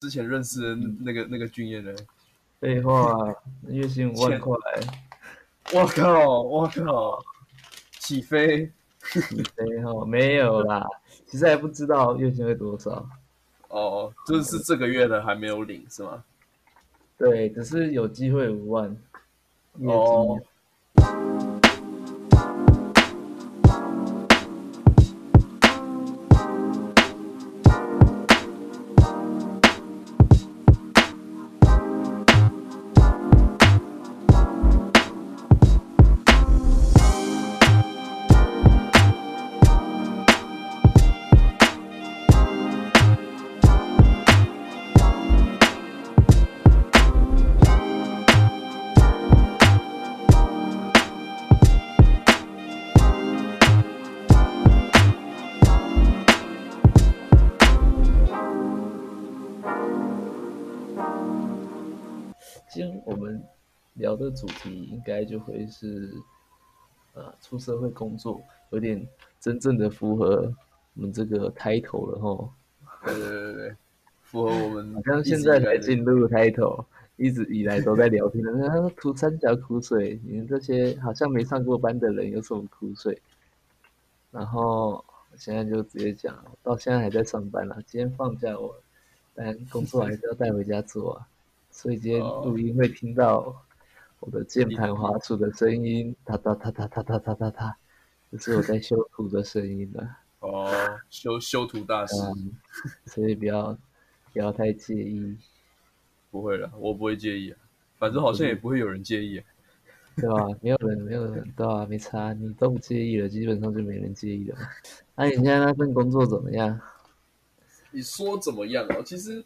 之前认识的那个那个俊彦呢？废话，月薪五万块，我靠，我靠，起飞，起飞哈，没有啦，其实还不知道月薪会多少。哦，就是这个月的还没有领是吗？对，只是有机会五万。哦。的主题应该就会是，呃，出社会工作，有点真正的符合我们这个开头了哈。对对对对，符合我们。好像现在才进入开头，一直以来都在聊天的。他说吐三角苦水，你们这些好像没上过班的人有什么苦水？然后现在就直接讲，到现在还在上班了。今天放假我，但工作还是要带回家做啊，所以今天录音会听到。我的键盘滑鼠的声音，哒哒哒哒哒哒哒哒哒，这是我在修图的声音了。哦，修修图大师，所以不要不要太介意。不会了，我不会介意啊，反正好像也不会有人介意，对吧？没有人，没有人，对吧？没差，你都不介意了，基本上就没人介意了。那你现在那份工作怎么样？你说怎么样啊？其实，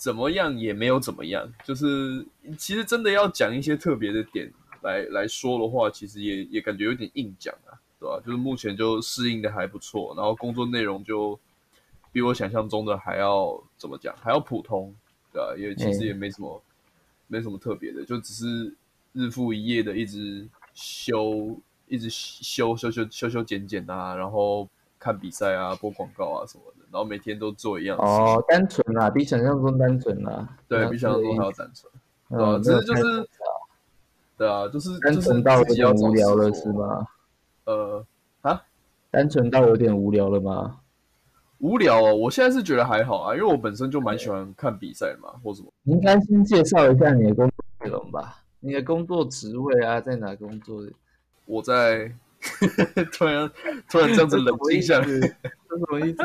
怎么样也没有怎么样，就是其实真的要讲一些特别的点来来说的话，其实也也感觉有点硬讲啊，对吧？就是目前就适应的还不错，然后工作内容就比我想象中的还要怎么讲，还要普通，对吧？也其实也没什么没什么特别的，就只是日复一夜的一直修，一直修修修修修剪剪啊，然后看比赛啊，播广告啊什么的。然后每天都做一样哦，单纯啦，比想象中单纯啦。对比想象中还要单纯，啊，只是就是，对啊，就是单纯到有点无聊了，是吗？呃，啊，单纯到有点无聊了吗？无聊哦，我现在是觉得还好啊，因为我本身就蛮喜欢看比赛嘛，或什么。你应该先介绍一下你的工作内容吧，你的工作职位啊，在哪工作？我在 突然突然这样子冷静下来，这什么意思？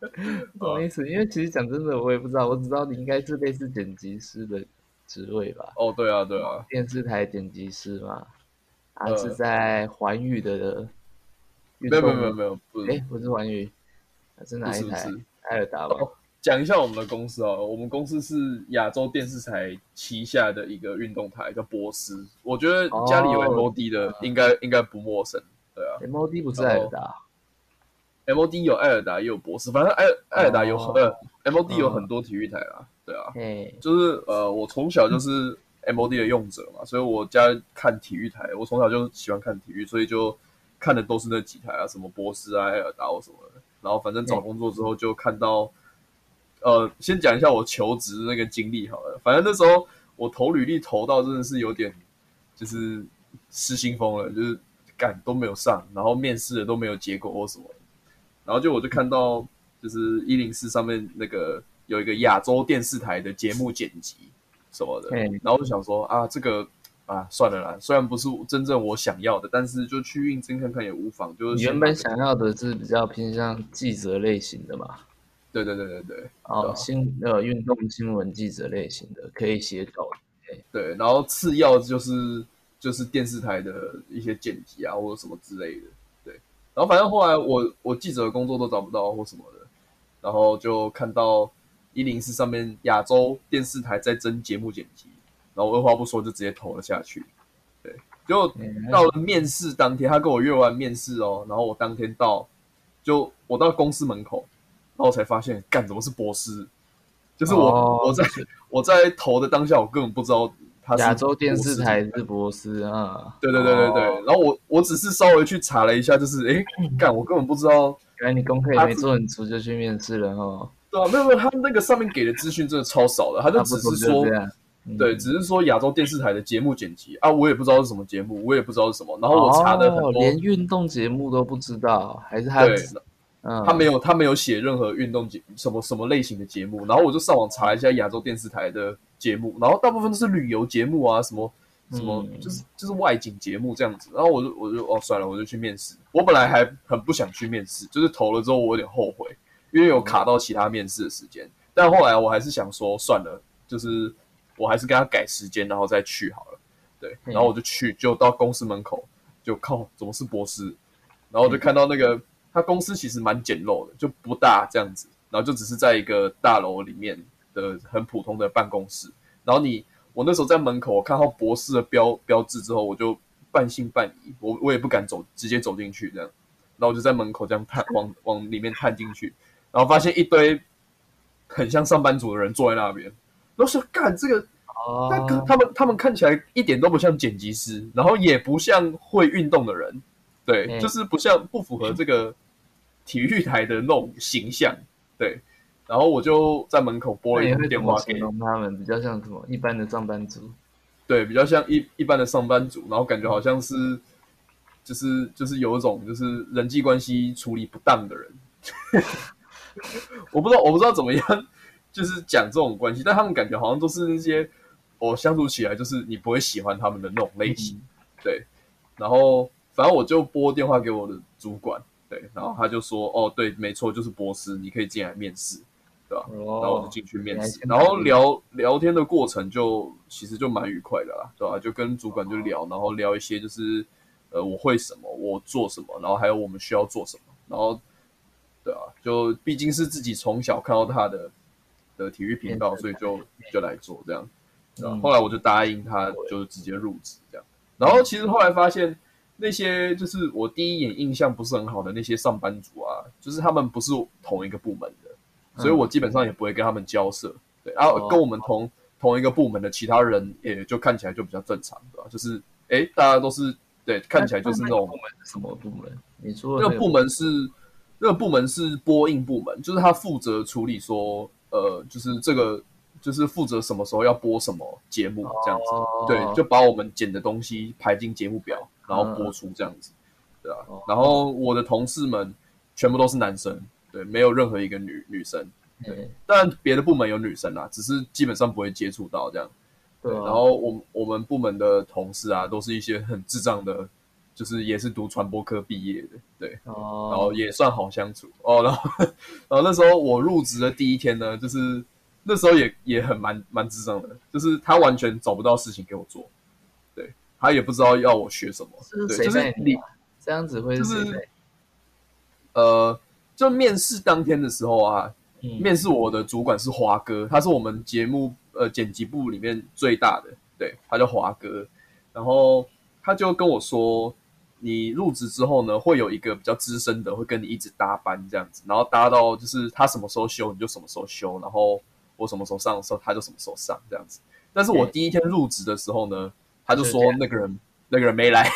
不好意思，因为其实讲真的，我也不知道，我只知道你应该是类似剪辑师的职位吧？哦，对啊，对啊，电视台剪辑师嘛，还是在环宇的？没有没有没有没有，不是，哎，不是环宇，是哪一台？艾尔达吧。讲一下我们的公司哦，我们公司是亚洲电视台旗下的一个运动台，叫波斯。我觉得家里有 MOD 的，应该应该不陌生，对啊。MOD 不是艾尔达。M O D 有艾尔达，也有博士，反正艾艾尔达有呃 M O D 有很多体育台啦，对啊，就是呃我从小就是 M O D 的用者嘛，所以我家看体育台，我从小就喜欢看体育，所以就看的都是那几台啊，什么博士啊、艾尔达或什么的。然后反正找工作之后就看到，呃，先讲一下我求职那个经历好了。反正那时候我投履历投到真的是有点就是失心疯了，就是干都没有上，然后面试的都没有结果或什么。然后就我就看到，就是一零四上面那个有一个亚洲电视台的节目剪辑什么的，然后我就想说啊，这个啊算了啦，虽然不是真正我想要的，但是就去应征看看也无妨。就是原本想要的是比较偏向记者类型的嘛？对对对对对。哦，新呃运动新闻记者类型的可以写稿。对，然后次要就是就是电视台的一些剪辑啊或者什么之类的。然后反正后来我我记者的工作都找不到或什么的，然后就看到一零四上面亚洲电视台在征节目剪辑，然后二话不说就直接投了下去。对，就到了面试当天，他跟我约完面试哦，然后我当天到，就我到公司门口，然后才发现，干怎么是博士？就是我我在我在投的当下，我根本不知道。亚洲电视台是博士啊，对对对对对。然后我我只是稍微去查了一下，就是哎，干我根本不知道，原来你功课也没做很足就去面试了哈。对啊，没有没有，他那个上面给的资讯真的超少的，他就只是说，对，只是说亚洲电视台的节目剪辑啊，我也不知道是什么节目，我也不知道是什么，然后我查的很多，连运动节目都不知道，还是他，嗯，他没有他没有写任何运动节什么什么类型的节目，然后我就上网查一下亚洲电视台的节目，然后大部分都是旅游节目啊，什么什么就是就是外景节目这样子，然后我就我就哦算了，我就去面试，我本来还很不想去面试，就是投了之后我有点后悔。因为有卡到其他面试的时间，但后来我还是想说算了，就是我还是跟他改时间，然后再去好了。对，然后我就去，就到公司门口，就靠，怎么是博士？然后就看到那个他公司其实蛮简陋的，就不大这样子，然后就只是在一个大楼里面的很普通的办公室。然后你，我那时候在门口，我看到博士的标标志之后，我就半信半疑，我我也不敢走，直接走进去这样。然后我就在门口这样探，往往里面探进去。然后发现一堆很像上班族的人坐在那边，然后说：“干这个，那个他们他们看起来一点都不像剪辑师，然后也不像会运动的人，对，就是不像不符合这个体育台的那种形象，对。然后我就在门口拨了一个电话给他们，比较像什么一般的上班族，对，比较像一一般的上班族，然后感觉好像是就是就是有一种就是人际关系处理不当的人。”我不知道，我不知道怎么样，就是讲这种关系，但他们感觉好像都是那些我相处起来就是你不会喜欢他们的那种类型，对。然后反正我就拨电话给我的主管，对，然后他就说：“哦，对，没错，就是博士，你可以进来面试，对吧？”然后我就进去面试，然后聊聊天的过程就其实就蛮愉快的啦，对吧？就跟主管就聊，然后聊一些就是呃我会什么，我做什么，然后还有我们需要做什么，然后。对啊，就毕竟是自己从小看到他的的体育频道，所以就就来做这样。然后来我就答应他，就直接入职这样。然后其实后来发现，那些就是我第一眼印象不是很好的那些上班族啊，就是他们不是同一个部门的，所以我基本上也不会跟他们交涉。对，然后跟我们同同一个部门的其他人，也就看起来就比较正常，对吧？就是哎，大家都是对，看起来就是那种什么部门？你说那个部门是？那个部门是播映部门，就是他负责处理说，呃，就是这个就是负责什么时候要播什么节目这样子，对，就把我们剪的东西排进节目表，然后播出这样子，对啊。然后我的同事们全部都是男生，对，没有任何一个女女生，对。但别的部门有女生啦，只是基本上不会接触到这样，对。然后我我们部门的同事啊，都是一些很智障的。就是也是读传播科毕业的，对，哦，然后也算好相处哦。然后，然后那时候我入职的第一天呢，就是那时候也也很蛮蛮智障的，就是他完全找不到事情给我做，对他也不知道要我学什么，对，就是你这样子会是，呃，就面试当天的时候啊，面试我的主管是华哥，他是我们节目呃剪辑部里面最大的，对，他叫华哥，然后他就跟我说。你入职之后呢，会有一个比较资深的，会跟你一直搭班这样子，然后搭到就是他什么时候休你就什么时候休，然后我什么时候上的时候他就什么时候上这样子。但是我第一天入职的时候呢，他就说那个人那个人没来，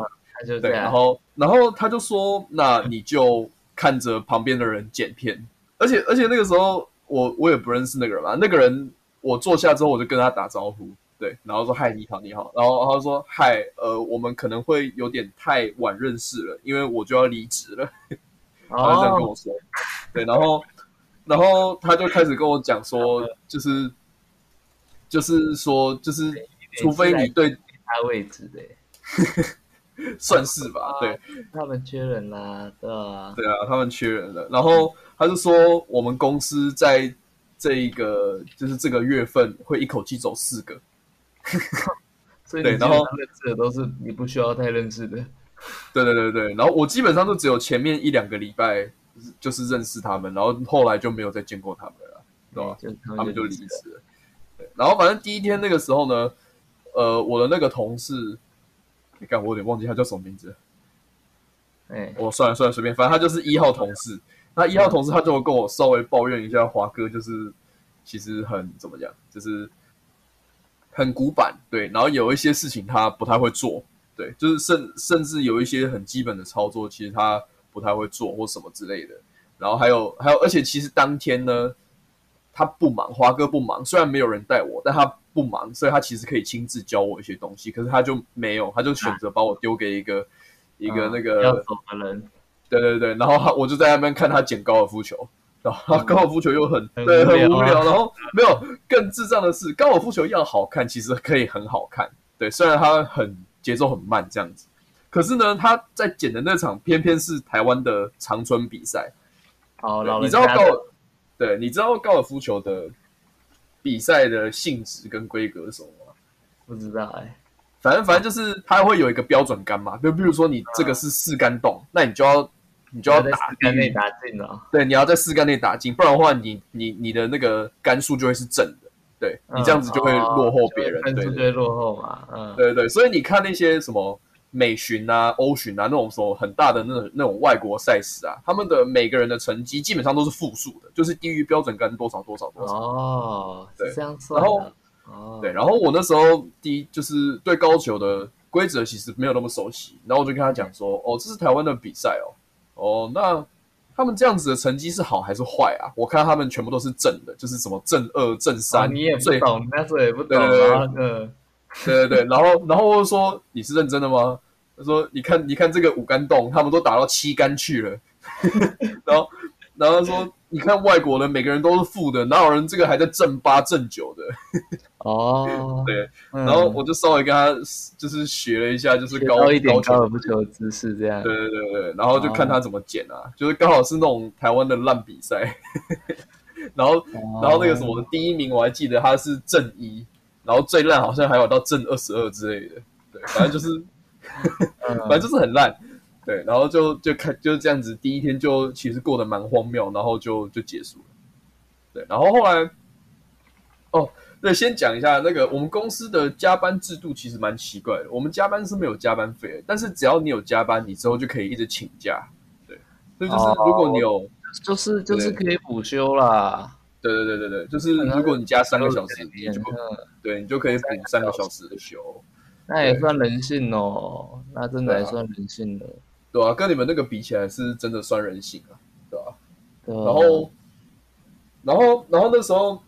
对，然后然后他就说那你就看着旁边的人剪片，而且而且那个时候我我也不认识那个人嘛，那个人我坐下之后我就跟他打招呼。对，然后说嗨，你好，你好。然后他说嗨，呃，我们可能会有点太晚认识了，因为我就要离职了。他就这样跟我说。对，然后，然后他就开始跟我讲说，就是，就是说，就是，除非你对他位置的，算是吧。对，他们缺人啦，对啊，对啊，他们缺人了。然后他就说，我们公司在这一个，就是这个月份会一口气走四个。所以对，然后认识的都是你不需要太认识的。对对对对，然后我基本上都只有前面一两个礼拜就是认识他们，然后后来就没有再见过他们了，对吧？他们就离职了。对，然后反正第一天那个时候呢，呃，我的那个同事，你看我有点忘记他叫什么名字。哎，我算了算了，随便，反正他就是一号同事。那一号同事他就跟我稍微抱怨一下，华哥就是其实很怎么讲，就是。很古板，对，然后有一些事情他不太会做，对，就是甚甚至有一些很基本的操作，其实他不太会做或什么之类的。然后还有还有，而且其实当天呢，他不忙，华哥不忙，虽然没有人带我，但他不忙，所以他其实可以亲自教我一些东西。可是他就没有，他就选择把我丢给一个一个那个要走的人。对对对，然后他我就在那边看他捡高尔夫球，然后高尔夫球又很对很无聊，然后没有更智障的是，高尔夫球要好看，其实可以很好看。对，虽然它很节奏很慢这样子，可是呢，他在捡的那场偏偏是台湾的长春比赛。好，你知道高尔对，你知道高尔夫球的比赛的性质跟规格是什么吗？不知道哎，反正反正就是它会有一个标准杆嘛，就比如说你这个是四杆洞，那你就要你就要打四杆内打进了。对，你要在四杆内打进，不然的话，你你你的那个杆数就会是正的，对你这样子就会落后别人，对，就会落后嘛。嗯，对对，所以你看那些什么。美巡啊、欧巡啊，那种说很大的那种那种外国赛事啊，他们的每个人的成绩基本上都是负数的，就是低于标准杆多少多少多少。哦，对，这样算。然后，哦，对，然后我那时候第一就是对高球的规则其实没有那么熟悉，然后我就跟他讲说，哦，这是台湾的比赛哦，哦，那他们这样子的成绩是好还是坏啊？我看他们全部都是正的，就是什么正二、正三。你也不懂，那时候也不懂啊。嗯，对对对，然后然后我说你是认真的吗？他说：“你看，你看这个五杆洞，他们都打到七杆去了。然后，然后他说，你看外国人每个人都是负的，哪有人这个还在正八、正九的？哦，对。然后我就稍微跟他就是学了一下，就是高一点高尔夫球姿势这样。对对对对。然后就看他怎么捡啊，就是刚好是那种台湾的烂比赛。然后，然后那个什么第一名我还记得他是正一，然后最烂好像还有到正二十二之类的。对，反正就是。”反正就是很烂，对，然后就就看就是这样子，第一天就其实过得蛮荒谬，然后就就结束了，对，然后后来，哦，对，先讲一下那个我们公司的加班制度其实蛮奇怪的，我们加班是没有加班费，但是只要你有加班，你之后就可以一直请假，对，所以就是如果你有，就是就是可以补休啦，对对对对对，就是如果你加三个小时，你就对你就可以补三个小时的休。那也算人性哦，那真的还算人性的，对啊，跟你们那个比起来，是真的算人性啊，对吧？然后，然后，然后那时候，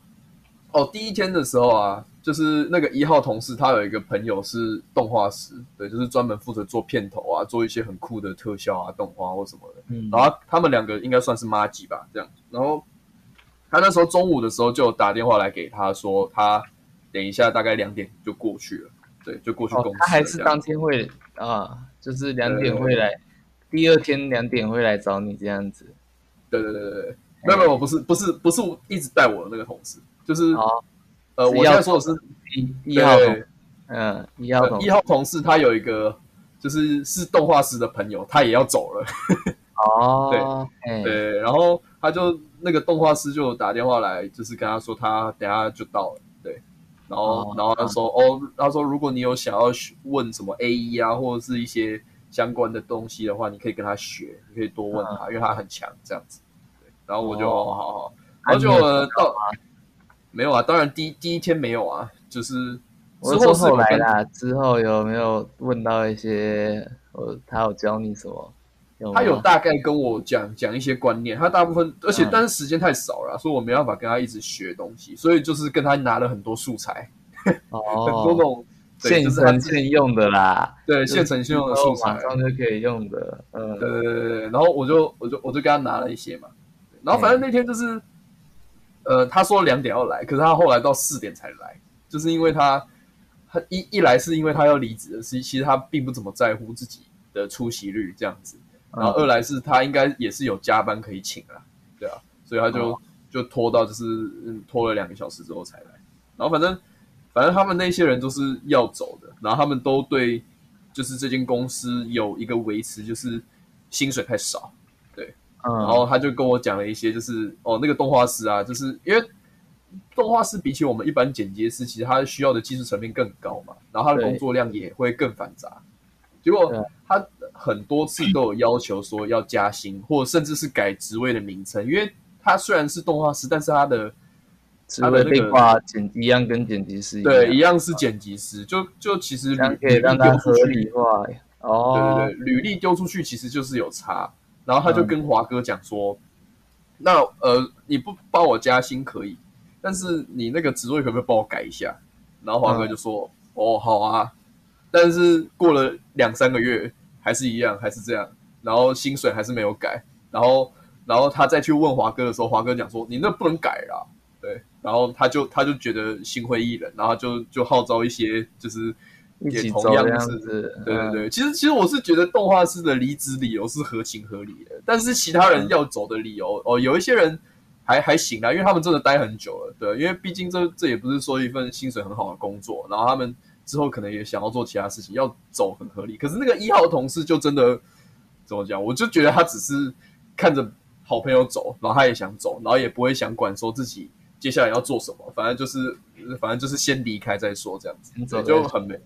哦，第一天的时候啊，就是那个一号同事，他有一个朋友是动画师，对，就是专门负责做片头啊，做一些很酷的特效啊、动画或什么的。嗯，然后他们两个应该算是妈吉吧，这样。然后他那时候中午的时候就打电话来给他说，他等一下大概两点就过去了。对，就过去公司。他还是当天会啊，就是两点会来，第二天两点会来找你这样子。对对对对对，没有没有，我不是不是不是一直带我的那个同事，就是呃，我现在说的是一一号同，嗯，一号同一号同事，他有一个就是是动画师的朋友，他也要走了。哦，对对，然后他就那个动画师就打电话来，就是跟他说他等下就到了。然后，然后他说：“哦，他说如果你有想要问什么 A E 啊，或者是一些相关的东西的话，你可以跟他学，你可以多问他，因为他很强这样子。”对然后我就好好好，然后就到没有啊？当然第第一天没有啊，就是之后后来啦，之后有没有问到一些？我，他有教你什么？他有大概跟我讲讲一些观念，他大部分，而且但是时间太少了，所以我没办法跟他一直学东西，所以就是跟他拿了很多素材，哦，很 多那种现成现用的啦，对，现成现用的素材，马上就可以用的，嗯，对对对对，然后我就我就我就跟他拿了一些嘛，然后反正那天就是，呃，他说两点要来，可是他后来到四点才来，就是因为他他一一来是因为他要离职的，其其实他并不怎么在乎自己的出席率这样子。然后二来是他应该也是有加班可以请啊，对啊，所以他就就拖到就是拖了两个小时之后才来。然后反正反正他们那些人都是要走的，然后他们都对就是这间公司有一个维持，就是薪水太少，对。然后他就跟我讲了一些，就是哦那个动画师啊，就是因为动画师比起我们一般剪接师，其实他需要的技术层面更高嘛，然后他的工作量也会更繁杂。结果他很多次都有要求说要加薪，或甚至是改职位的名称，因为他虽然是动画师，但是他的他的那个剪辑一样跟剪辑师对一样是剪辑师，就就其实可以让他合理化。哦，对对对，履历丢出去其实就是有差，然后他就跟华哥讲说，那呃，你不帮我加薪可以，但是你那个职位可不可以帮我改一下？然后华哥就说：“哦，好啊。”但是过了两三个月，还是一样，还是这样，然后薪水还是没有改。然后，然后他再去问华哥的时候，华哥讲说：“你那不能改啦。”对，然后他就他就觉得心灰意冷，然后就就号召一些就是也同样是，对对对。其实其实我是觉得动画师的离职理由是合情合理的，但是其他人要走的理由哦，有一些人还还行啊，因为他们真的待很久了，对，因为毕竟这这也不是说一份薪水很好的工作，然后他们之后可能也想要做其他事情，要走很合理。可是那个一号同事就真的怎么讲？我就觉得他只是看着好朋友走，然后他也想走，然后也不会想管说自己。接下来要做什么？反正就是，反正就是先离开再说，这样子，就很没，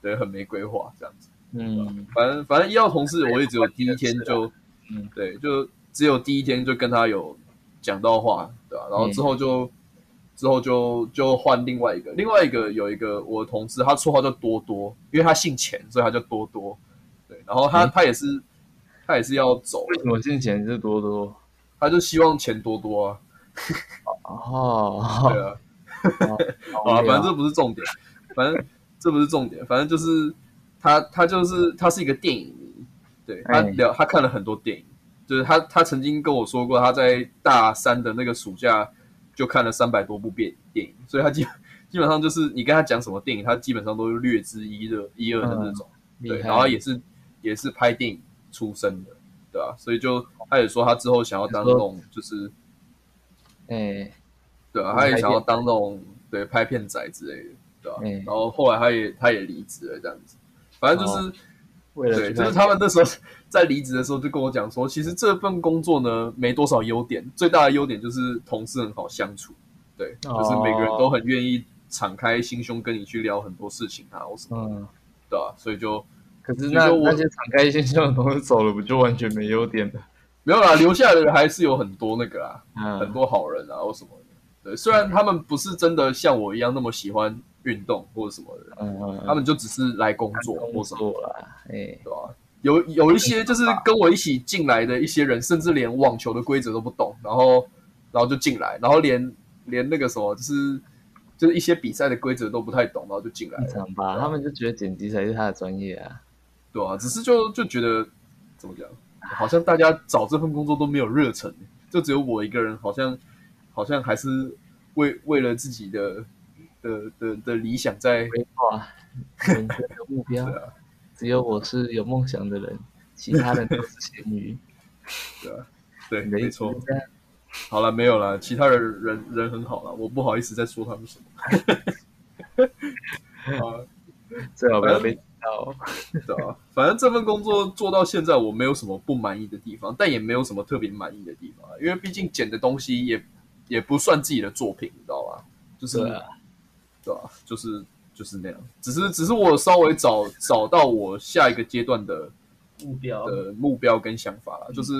对，很没规划这样子。嗯，反正反正一号同事，我也只有第一天就，嗯，对，就只有第一天就跟他有讲到话，对吧？然后之后就，之后就就换另外一个，另外一个有一个我的同事，他绰号叫多多，因为他姓钱，所以他叫多多。对，然后他他也是，他也是要走。为什么姓钱是多多？他就希望钱多多啊。哦，对啊，啊，反正这不是重点，反正这不是重点，反正就是他，他就是他是一个电影迷，对他聊，他看了很多电影，就是他他曾经跟我说过，他在大三的那个暑假就看了三百多部电电影，所以他基基本上就是你跟他讲什么电影，他基本上都是略知一二一二的那种，对，然后也是也是拍电影出身的，对吧？所以就他也说他之后想要当那种就是。哎，对啊，他也想要当那种对拍片仔之类的，对吧？然后后来他也他也离职了，这样子。反正就是，对，就是他们那时候在离职的时候就跟我讲说，其实这份工作呢没多少优点，最大的优点就是同事很好相处，对，就是每个人都很愿意敞开心胸跟你去聊很多事情啊，或什么，对吧？所以就，可是那那些敞开心胸的同事走了，不就完全没优点了？没有啦，留下来的人还是有很多那个啊，很多好人啊，或什么的。对，虽然他们不是真的像我一样那么喜欢运动或者什么的，嗯嗯，他们就只是来工作或什么啦，哎，对吧？有有一些就是跟我一起进来的一些人，甚至连网球的规则都不懂，然后然后就进来，然后连连那个什么，就是就是一些比赛的规则都不太懂，然后就进来。正常吧？他们就觉得剪辑才是他的专业啊，对啊，只是就就觉得怎么讲？好像大家找这份工作都没有热忱，就只有我一个人，好像好像还是为为了自己的的的的理想在规划人生的目标。只有我是有梦想的人，其他人都是咸鱼。对啊，对，没错。好了，没有了，其他人人人很好了，我不好意思再说他们什么。啊，最好不要被。对啊，反正这份工作做到现在，我没有什么不满意的地方，但也没有什么特别满意的地方，因为毕竟剪的东西也也不算自己的作品，你知道吧？就是，对吧？就是就是那样，只是只是我稍微找找到我下一个阶段的目标。的目标跟想法了，就是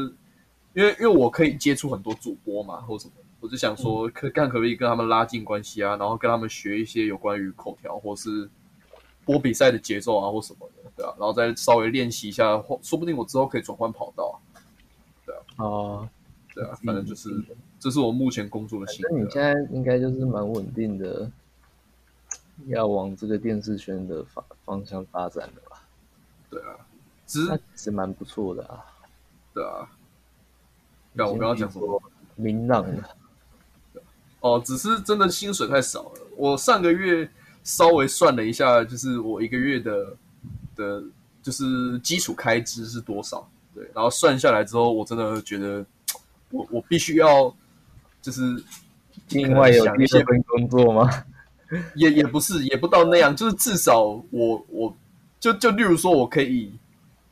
因为因为我可以接触很多主播嘛，或什么，我就想说，可看可不可以跟他们拉近关系啊，然后跟他们学一些有关于口条或是。播比赛的节奏啊，或什么的，对啊，然后再稍微练习一下，或说不定我之后可以转换跑道，对啊，哦，对啊，反正就是，这是我目前工作的心。那你现在应该就是蛮稳定的，要往这个电视圈的方方向发展的吧？对啊，其实是蛮不错的啊，对啊。那我刚刚讲什么？明朗的。哦，只是真的薪水太少了，我上个月。稍微算了一下，就是我一个月的的，就是基础开支是多少？对，然后算下来之后，我真的觉得，我我必须要，就是另外有一些份工作吗？也也不是，也不到那样，就是至少我我就就例如说，我可以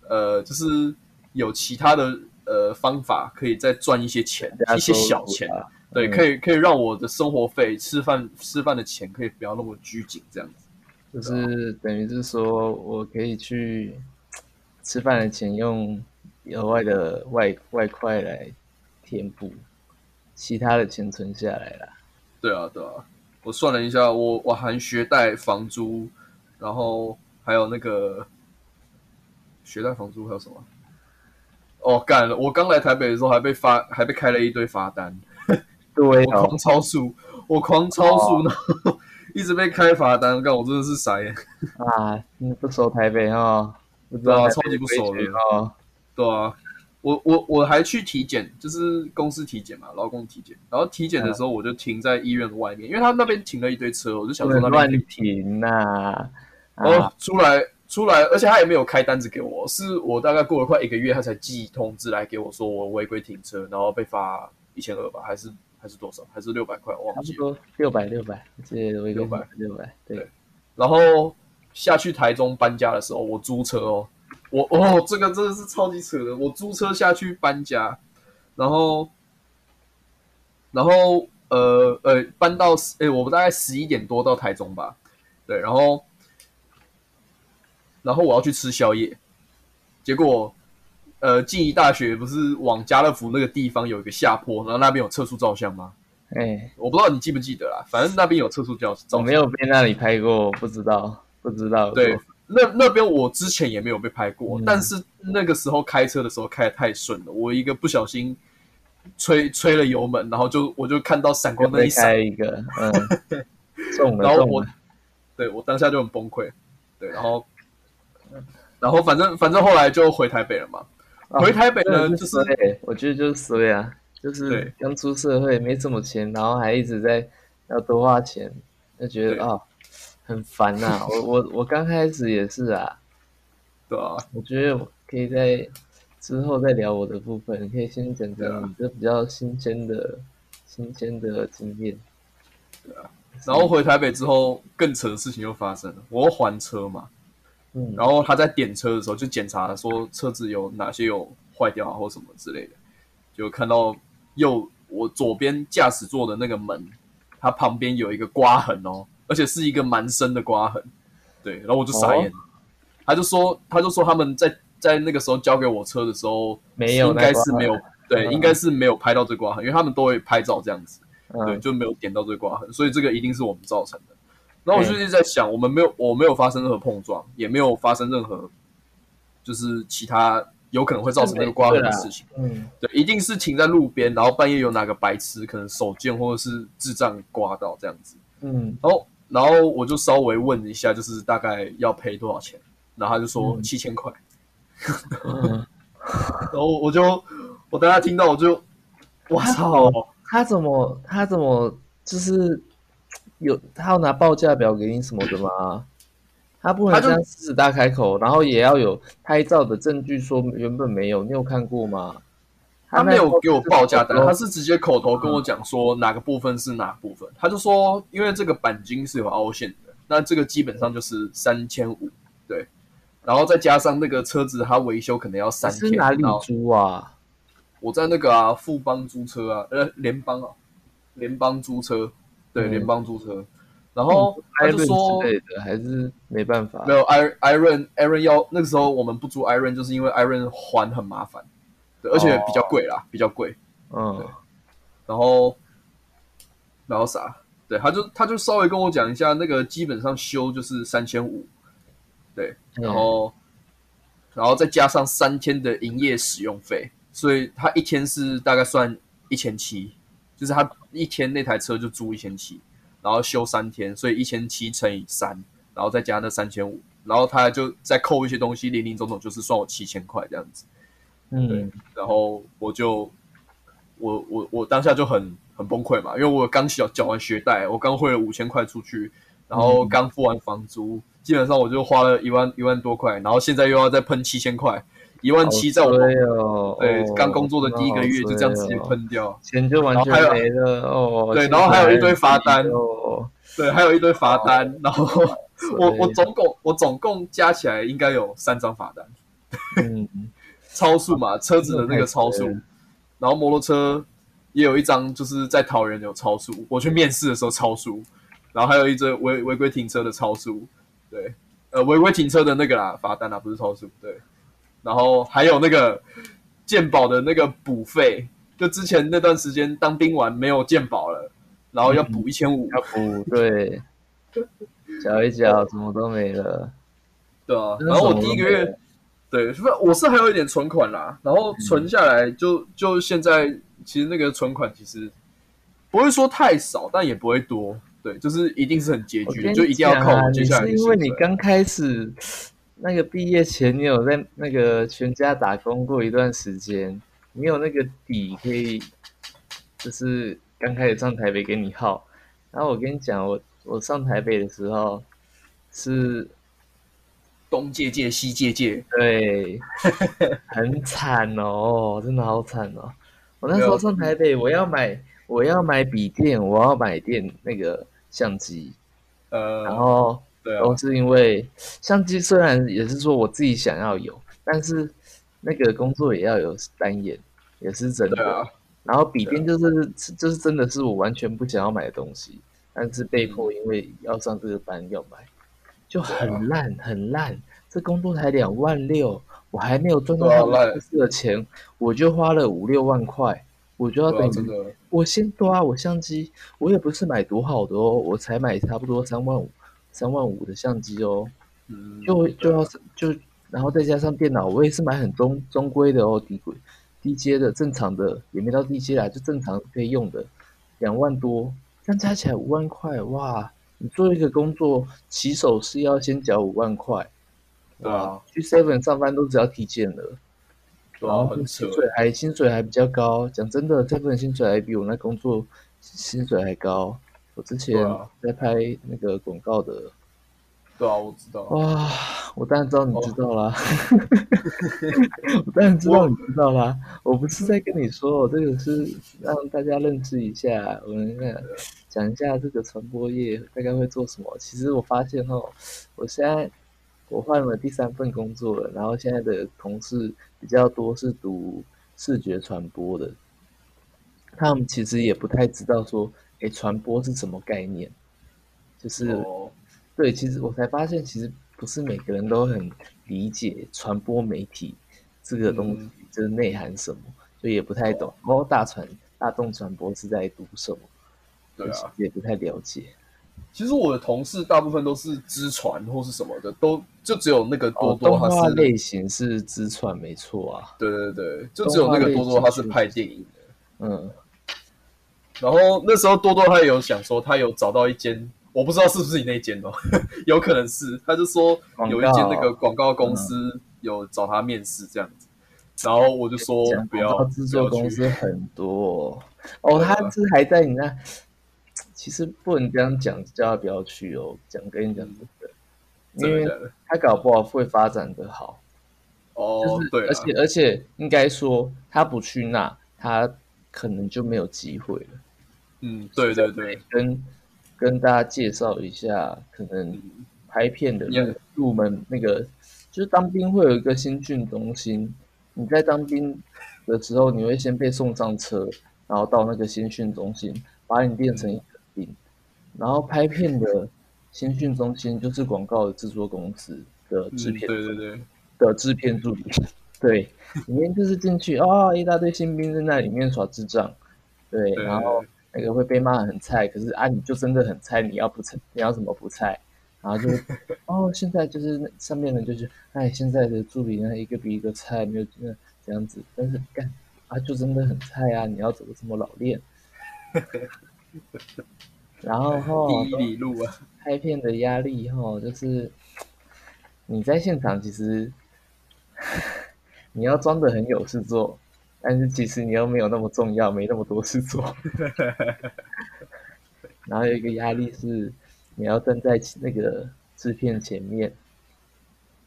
呃，就是有其他的呃方法，可以再赚一些钱，一些小钱。对，可以可以让我的生活费、吃饭吃饭的钱可以不要那么拘谨，这样子，就是等于是说我可以去吃饭的钱用额外的外外快来填补，其他的钱存下来了。对啊，对啊，我算了一下，我我含学贷、房租，然后还有那个学贷、房租还有什么？哦，干了！我刚来台北的时候还被发，还被开了一堆罚单。对，我狂超速，我狂超速然后，一直被开罚单，干我真的是傻眼啊！你不熟台北哈？对啊，超级不熟的啊！对啊，我我我还去体检，就是公司体检嘛，劳工体检。然后体检的时候，我就停在医院外面，因为他那边停了一堆车，我就想说那乱停呐。哦，出来出来，而且他也没有开单子给我，是我大概过了快一个月，他才寄通知来给我说我违规停车，然后被罚一千二吧，还是？还是多少？还是六百块？我忘记了。六百六百，这六百六百。对。然后下去台中搬家的时候，我租车哦，我哦，这个真的是超级扯的。我租车下去搬家，然后，然后呃呃，搬到哎，我们大概十一点多到台中吧。对，然后，然后我要去吃宵夜，结果。呃，静宜大学不是往家乐福那个地方有一个下坡，然后那边有测速照相吗？哎，我不知道你记不记得啦，反正那边有测速照。我没有被那里拍过，不知道，不知道。对，那那边我之前也没有被拍过，但是那个时候开车的时候开的太顺了，我一个不小心吹吹了油门，然后就我就看到闪光灯一闪。一个，嗯，中了，然后我，对我当下就很崩溃，对，然后，然后反正反正后来就回台北了嘛。回台北呢，就是我觉得就是衰啊，就是刚出社会没什么钱，然后还一直在要多花钱，就觉得啊很烦呐。我我我刚开始也是啊，对啊，我觉得我可以在之后再聊我的部分，你可以先讲讲你这比较新鲜的新鲜的经验。对啊，然后回台北之后，更扯的事情又发生了，我要还车嘛。嗯然后他在点车的时候就检查说车子有哪些有坏掉啊或什么之类的，就看到右我左边驾驶座的那个门，它旁边有一个刮痕哦，而且是一个蛮深的刮痕。对，然后我就傻眼，他就说他就说他们在在那个时候交给我车的时候没有，应该是没有，对，应该是没有拍到这刮痕，因为他们都会拍照这样子，对，就没有点到这刮痕，所以这个一定是我们造成的。然后我就一直在想，我们没有，我没有发生任何碰撞，也没有发生任何，就是其他有可能会造成那个刮痕的事情。嗯，对，一定是停在路边，然后半夜有哪个白痴可能手贱或者是智障刮到这样子。嗯，然后然后我就稍微问一下，就是大概要赔多少钱，然后他就说七千块。然后我就我大家听到我就，我操，他怎么他怎么就是。有他要拿报价表给你什么的吗？他不能这样狮子大开口，然后也要有拍照的证据说原本没有，你有看过吗？他没有给我报价单，他是直接口头跟我讲说哪个部分是哪部分。他就说，因为这个钣金是有凹陷的，那这个基本上就是三千五，对，然后再加上那个车子它维修可能要三千。是哪里租啊？我在那个啊富邦租车啊，呃联邦啊，联邦租车。对联邦租车，然后他就说，还是没办法，没有 i iron iron 要那个时候我们不租 iron，就是因为 iron 还很麻烦，对，而且比较贵啦，比较贵，嗯，然后然后啥？对，他就他就稍微跟我讲一下，那个基本上修就是三千五，对，然后然后再加上三天的营业使用费，所以他一天是大概算一千七。就是他一天那台车就租一千七，然后修三天，所以一千七乘以三，然后再加那三千五，然后他就再扣一些东西，零零总总就是算我七千块这样子。嗯，然后我就我我我当下就很很崩溃嘛，因为我刚缴缴完学贷，我刚汇了五千块出去，然后刚付完房租，基本上我就花了一万一万多块，然后现在又要再喷七千块。一万七在我对刚工作的第一个月就这样直接喷掉，钱就完全没了哦。对，然后还有一堆罚单哦。对，还有一堆罚单，然后我我总共我总共加起来应该有三张罚单。嗯，超速嘛，车子的那个超速，然后摩托车也有一张，就是在桃园有超速，我去面试的时候超速，然后还有一张违违规停车的超速，对，呃，违规停车的那个啦，罚单啦，不是超速，对。然后还有那个鉴宝的那个补费，就之前那段时间当兵完没有鉴宝了，然后要补一千五，要补对，缴一缴什么都没了，对啊。然后我第一个月，对，不，我是还有一点存款啦，然后存下来就就现在，其实那个存款其实不会说太少，但也不会多，对，就是一定是很拮据的，就一定要靠接下来。是因为你刚开始那个毕业前，你有在那个全家打工过一段时间，你有那个底可以，就是刚开始上台北给你耗。然后我跟你讲，我我上台北的时候是。东借借西借借，对，很惨哦，真的好惨哦。我那时候上台北，我要买我要买笔电，我要买电那个相机，呃，然后对，都是因为相机虽然也是说我自己想要有，但是那个工作也要有单眼，也是真的。然后笔电就是就是真的是我完全不想要买的东西，但是被迫因为要上这个班要买。就很烂，很烂。这工作才两万六，我还没有赚到公司的钱，我就花了五六万块，我就要等于我先抓我相机，我也不是买多好的哦，我才买差不多三万五，三万五的相机哦，就就要就然后再加上电脑，我也是买很中中规的哦，低轨低阶的正常的也没到低阶啦，就正常可以用的，两万多，这样加起来五万块，哇！你做一个工作，起手是要先缴五万块，对啊，去 seven 上班都只要体检了，然后薪水还薪水还比较高。讲真的，seven 薪水还比我那工作薪水还高。我之前在拍那个广告的。对啊，我知道。哇，我当然知道你知道啦。我当然知道你知道啦。我不是在跟你说，我这个是让大家认知一下，我们讲一下这个传播业大概会做什么。其实我发现哦，我现在我换了第三份工作了，然后现在的同事比较多是读视觉传播的，他们其实也不太知道说，哎，传播是什么概念，就是。对，其实我才发现，其实不是每个人都很理解传播媒体这个东西，就是内涵什么，所以也不太懂。然后大传、大众传播是在读什么？对啊，也不太了解。其实我的同事大部分都是知传或是什么的，都就只有那个多多，他是类型是知传，没错啊。对对对，就只有那个多多他是拍电影的。嗯。然后那时候多多他有想说，他有找到一间。我不知道是不是你那间哦，有可能是，他就说有一间那个广告公司有找他面试这样子，然后我就说不要制作公司很多哦，他是还在你那，其实不能这样讲，叫他不要去哦，讲跟你讲真的，因为他搞不好会发展的好。哦，对，而且而且应该说他不去那，他可能就没有机会了，嗯，对对对，跟。跟大家介绍一下，可能拍片的入门那个，就是当兵会有一个新训中心。你在当兵的时候，你会先被送上车，然后到那个新训中心，把你练成一个兵。然后拍片的新训中心就是广告的制作公司的制片，对对对，的制片助理。对，里面就是进去啊，一大堆新兵在那里面耍智障。对，然后。那个会被骂很菜，可是啊，你就真的很菜，你要不菜，你要怎么不菜？然后就 哦，现在就是那上面的，就是哎，现在的助理呢，一个比一个菜，没有那这样子，但是干啊，就真的很菜啊，你要怎么这么老练？然后 哈，第一里路啊，拍片的压力哈，就是你在现场，其实 你要装的很有事做。但是其实你又没有那么重要，没那么多事做。然后有一个压力是，你要站在那个制片前面，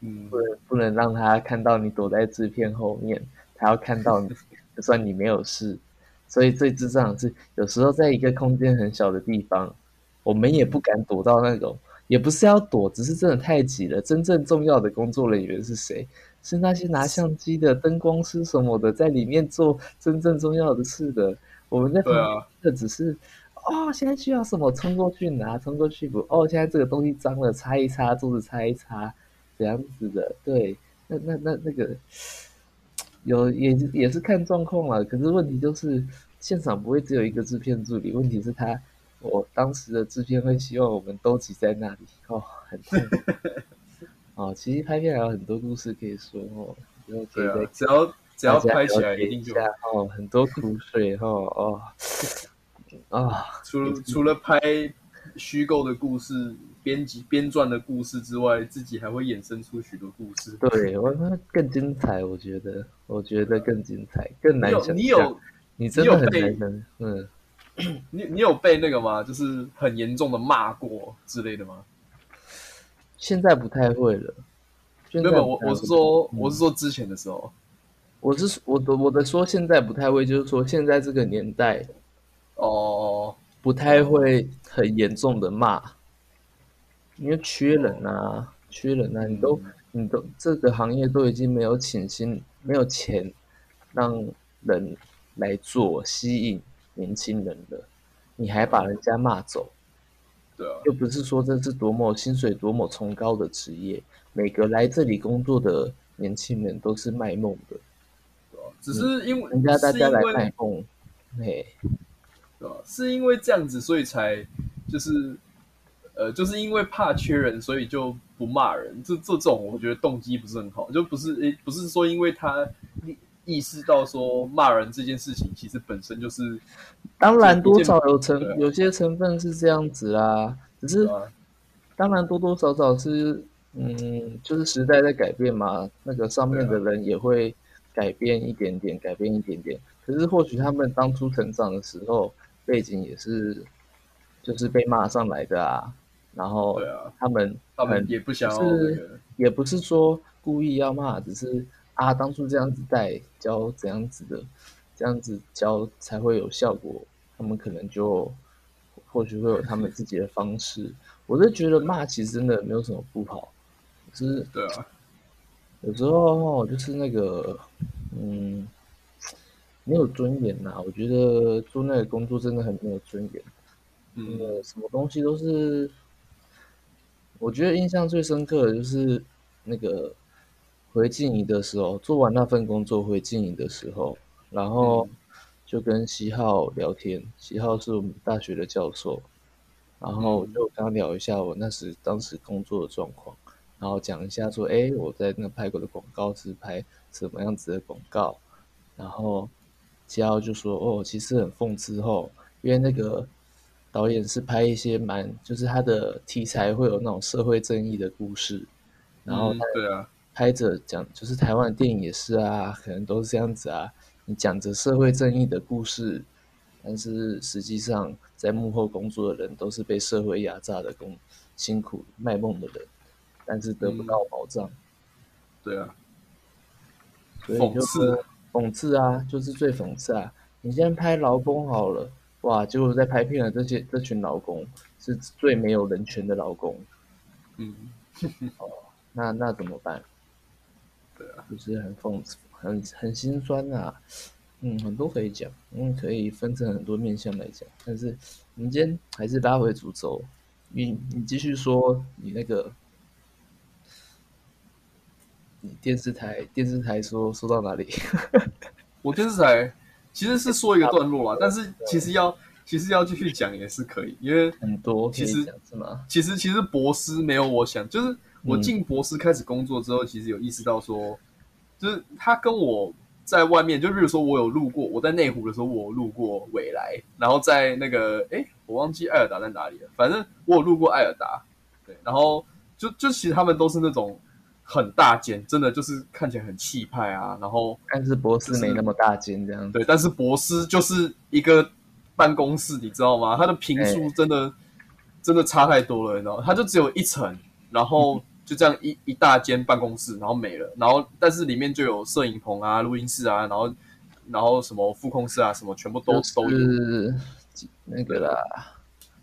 嗯，不能不能让他看到你躲在制片后面，他要看到你，就算你没有事。所以最智障的是，有时候在一个空间很小的地方，我们也不敢躲到那种，也不是要躲，只是真的太挤了。真正重要的工作人员是谁？是那些拿相机的灯光师什么的，在里面做真正重要的事的。我们在旁边的只是，哦，现在需要什么，冲过去拿，冲过去补。哦，现在这个东西脏了，擦一擦，桌子擦一擦，这样子的。对，那那那那个，有也也是看状况了。可是问题就是，现场不会只有一个制片助理，问题是他，我当时的制片会希望我们都挤在那里。哦，很痛。哦，其实拍片还有很多故事可以说哦，然后对啊，只要只要拍起来一定就哦，很多苦水哦哦啊，除了除了拍虚构的故事。编辑编撰的故事之外，自己还会衍生出许多故事。对我更精彩，我觉得，我觉得更精彩，更难想。你有，你真的很难。嗯，你你有被那个吗？就是很严重的骂过之类的吗？现在不太会了。没有，我我是说，我是说之前的时候，我是我的我的说现在不太会，就是说现在这个年代，哦，不太会很严重的骂。因为缺人啊，缺人啊！你都，你都这个行业都已经没有请薪，没有钱让人来做，吸引年轻人了，你还把人家骂走，对啊，又不是说这是多么薪水多么崇高的职业，每个来这里工作的年轻人都是卖梦的，对只是因为人家大家来卖梦，嘿，对啊？是因为这样子，所以才就是。呃，就是因为怕缺人，所以就不骂人。这这种，我觉得动机不是很好，就不是诶，不是说因为他意识到说骂人这件事情，其实本身就是，当然多少有成有些成分是这样子啦，只是当然多多少少是，嗯，就是时代在改变嘛，那个上面的人也会改变一点点，改变一点点。可是或许他们当初成长的时候背景也是，就是被骂上来的啊。然后，他们他们也不想，是也不是说故意要骂，只是啊，当初这样子带教怎样子的，这样子教才会有效果。他们可能就或许会有他们自己的方式。我是觉得骂其实真的没有什么不好，是，对啊，有时候就是那个，嗯，没有尊严呐。我觉得做那个工作真的很没有尊严，嗯，什么东西都是。我觉得印象最深刻的就是那个回静怡的时候，做完那份工作回静怡的时候，然后就跟西浩聊天。西浩是我们大学的教授，然后就跟他聊一下我那时当时工作的状况，然后讲一下说，哎，我在那拍过的广告是拍什么样子的广告，然后西浩就说，哦，其实很讽刺后，因为那个。导演是拍一些蛮，就是他的题材会有那种社会正义的故事，然后对啊，拍着讲，就是台湾电影也是啊，可能都是这样子啊。你讲着社会正义的故事，但是实际上在幕后工作的人都是被社会压榨的工辛苦卖梦的人，但是得不到保障。对啊，所以就是讽刺啊，就是最讽刺啊！你先拍劳工好了。哇！结果在拍片的这些这群劳工是最没有人权的劳工，嗯，哦，那那怎么办？对啊，就是很讽刺，很很心酸啊。嗯，很多可以讲，嗯，可以分成很多面向来讲。但是我们今天还是拉回主轴，你你继续说你那个，你电视台电视台说说到哪里？我电视台。其实是说一个段落啦，但是其实要其实要继续讲也是可以，因为很多其实是吗？其实其实博士没有我想，就是我进博士开始工作之后，其实有意识到说，就是他跟我在外面，就比如说我有路过，我在内湖的时候，我路过未来，然后在那个哎，我忘记艾尔达在哪里了，反正我有路过艾尔达，对，然后就就其实他们都是那种。很大间，真的就是看起来很气派啊。然后，但是博士没那么大间这样。对，但是博士就是一个办公室，你知道吗？它的平数真的真的差太多了，你知道？它就只有一层，然后就这样一一大间办公室，然后没了。然后，但是里面就有摄影棚啊、录音室啊，然后然后什么副控室啊，什么全部都都是那个啦，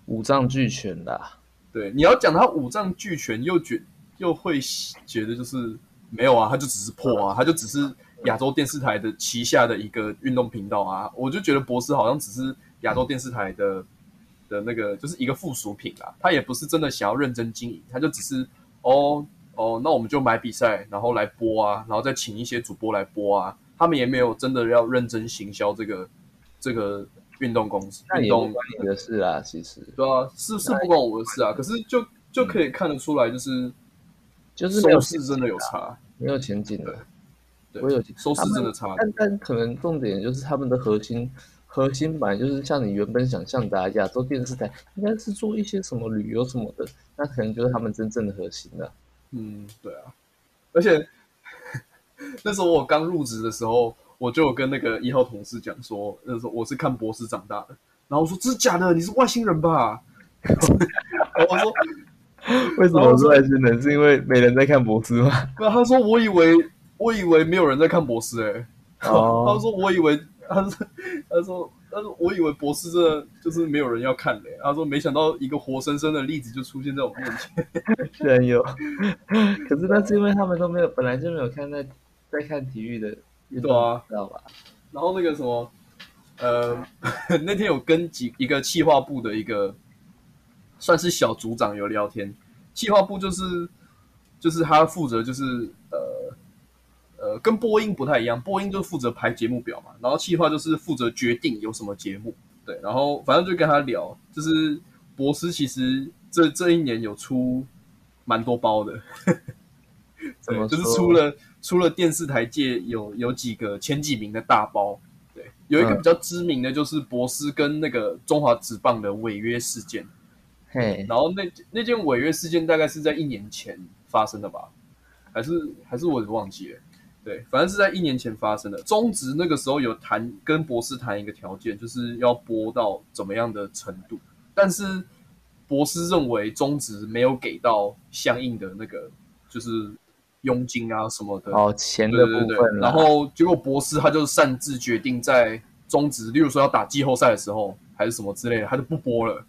五脏俱全啦。对，你要讲他五脏俱全又觉。又会觉得就是没有啊，他就只是破啊，他就只是亚洲电视台的旗下的一个运动频道啊。我就觉得博士好像只是亚洲电视台的的那个，就是一个附属品啊。他也不是真的想要认真经营，他就只是哦哦，那我们就买比赛，然后来播啊，然后再请一些主播来播啊。他们也没有真的要认真行销这个这个运动公司。运动关你的事啊，其实对啊，是是不关我的事啊。可是就就可以看得出来，就是。就是收视真的有差，没有前景的。对，我有收视真的差。但但可能重点就是他们的核心核心版就是像你原本想象的亚洲电视台应该是做一些什么旅游什么的，那可能就是他们真正的核心了。嗯，对啊。而且 那时候我刚入职的时候，我就有跟那个一号同事讲说，那时候我是看博士长大的，然后我说这是假的，你是外星人吧？我说。为什么是外星人？是因为没人在看博士吗？那他说我以为我以为没有人在看博士哎。哦。他说我以为他说他说他说我以为博士这就是没有人要看的。他说没想到一个活生生的例子就出现在我面前。居然有。可是那是因为他们都没有本来就没有看在在看体育的运动啊，知道吧？然后那个什么呃 那天有跟几一个企划部的一个。算是小组长有聊天，企划部就是就是他负责就是呃呃跟播音不太一样，播音就负责排节目表嘛，然后企划就是负责决定有什么节目，对，然后反正就跟他聊，就是博斯其实这这一年有出蛮多包的，怎么，就是出了出了电视台界有有几个前几名的大包，对，有一个比较知名的就是博斯跟那个中华职棒的违约事件。嘿然后那那件违约事件大概是在一年前发生的吧，还是还是我忘记了？对，反正是在一年前发生的。中职那个时候有谈跟博士谈一个条件，就是要播到怎么样的程度，但是博士认为中职没有给到相应的那个就是佣金啊什么的。哦钱的部分，然后结果博士他就擅自决定在中职，例如说要打季后赛的时候还是什么之类的，他就不播了。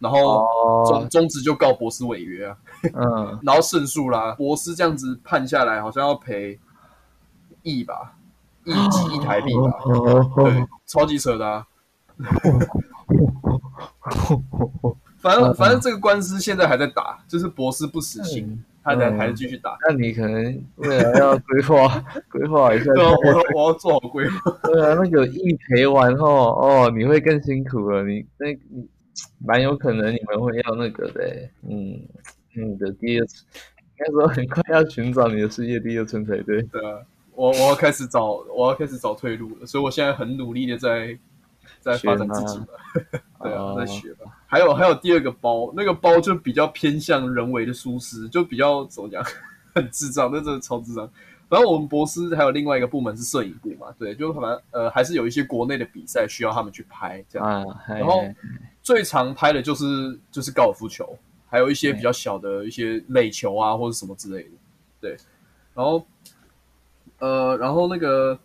然后中中职就告博士违约啊，嗯，然后胜诉啦，博士这样子判下来好像要赔亿吧，亿几亿台币吧，对，超级扯的啊。反正反正这个官司现在还在打，就是博士不死心，他在还是继续打。那你可能未来要规划 规划一下，对啊，我 我要做好规划。对啊，那个亿赔完后，哦，你会更辛苦了，你那你。蛮有可能你们会要那个的，嗯，你的第二，应该说很快要寻找你的世界第二春才对。对啊，我我要开始找，我要开始找退路了，所以我现在很努力的在在发展自己了。对啊，在学吧。还有还有第二个包，那个包就比较偏向人为的舒适，就比较怎么讲，很智障，那真的超智障。然后我们博士还有另外一个部门是摄影部嘛，对，就可能呃还是有一些国内的比赛需要他们去拍这样，然后。最常拍的就是就是高尔夫球，还有一些比较小的一些垒球啊或者什么之类的，对。然后，呃，然后那个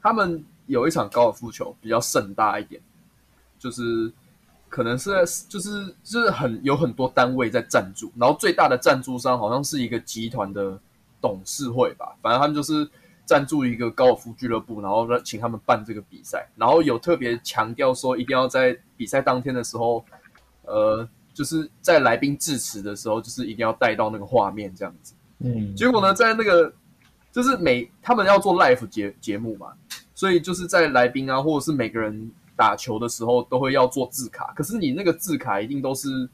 他们有一场高尔夫球比较盛大一点，就是可能是在就是就是很有很多单位在赞助，然后最大的赞助商好像是一个集团的董事会吧，反正他们就是。赞助一个高尔夫俱乐部，然后让请他们办这个比赛，然后有特别强调说，一定要在比赛当天的时候，呃，就是在来宾致辞的时候，就是一定要带到那个画面这样子。嗯，结果呢，在那个就是每他们要做 live 节节目嘛，所以就是在来宾啊，或者是每个人打球的时候，都会要做字卡。可是你那个字卡一定都是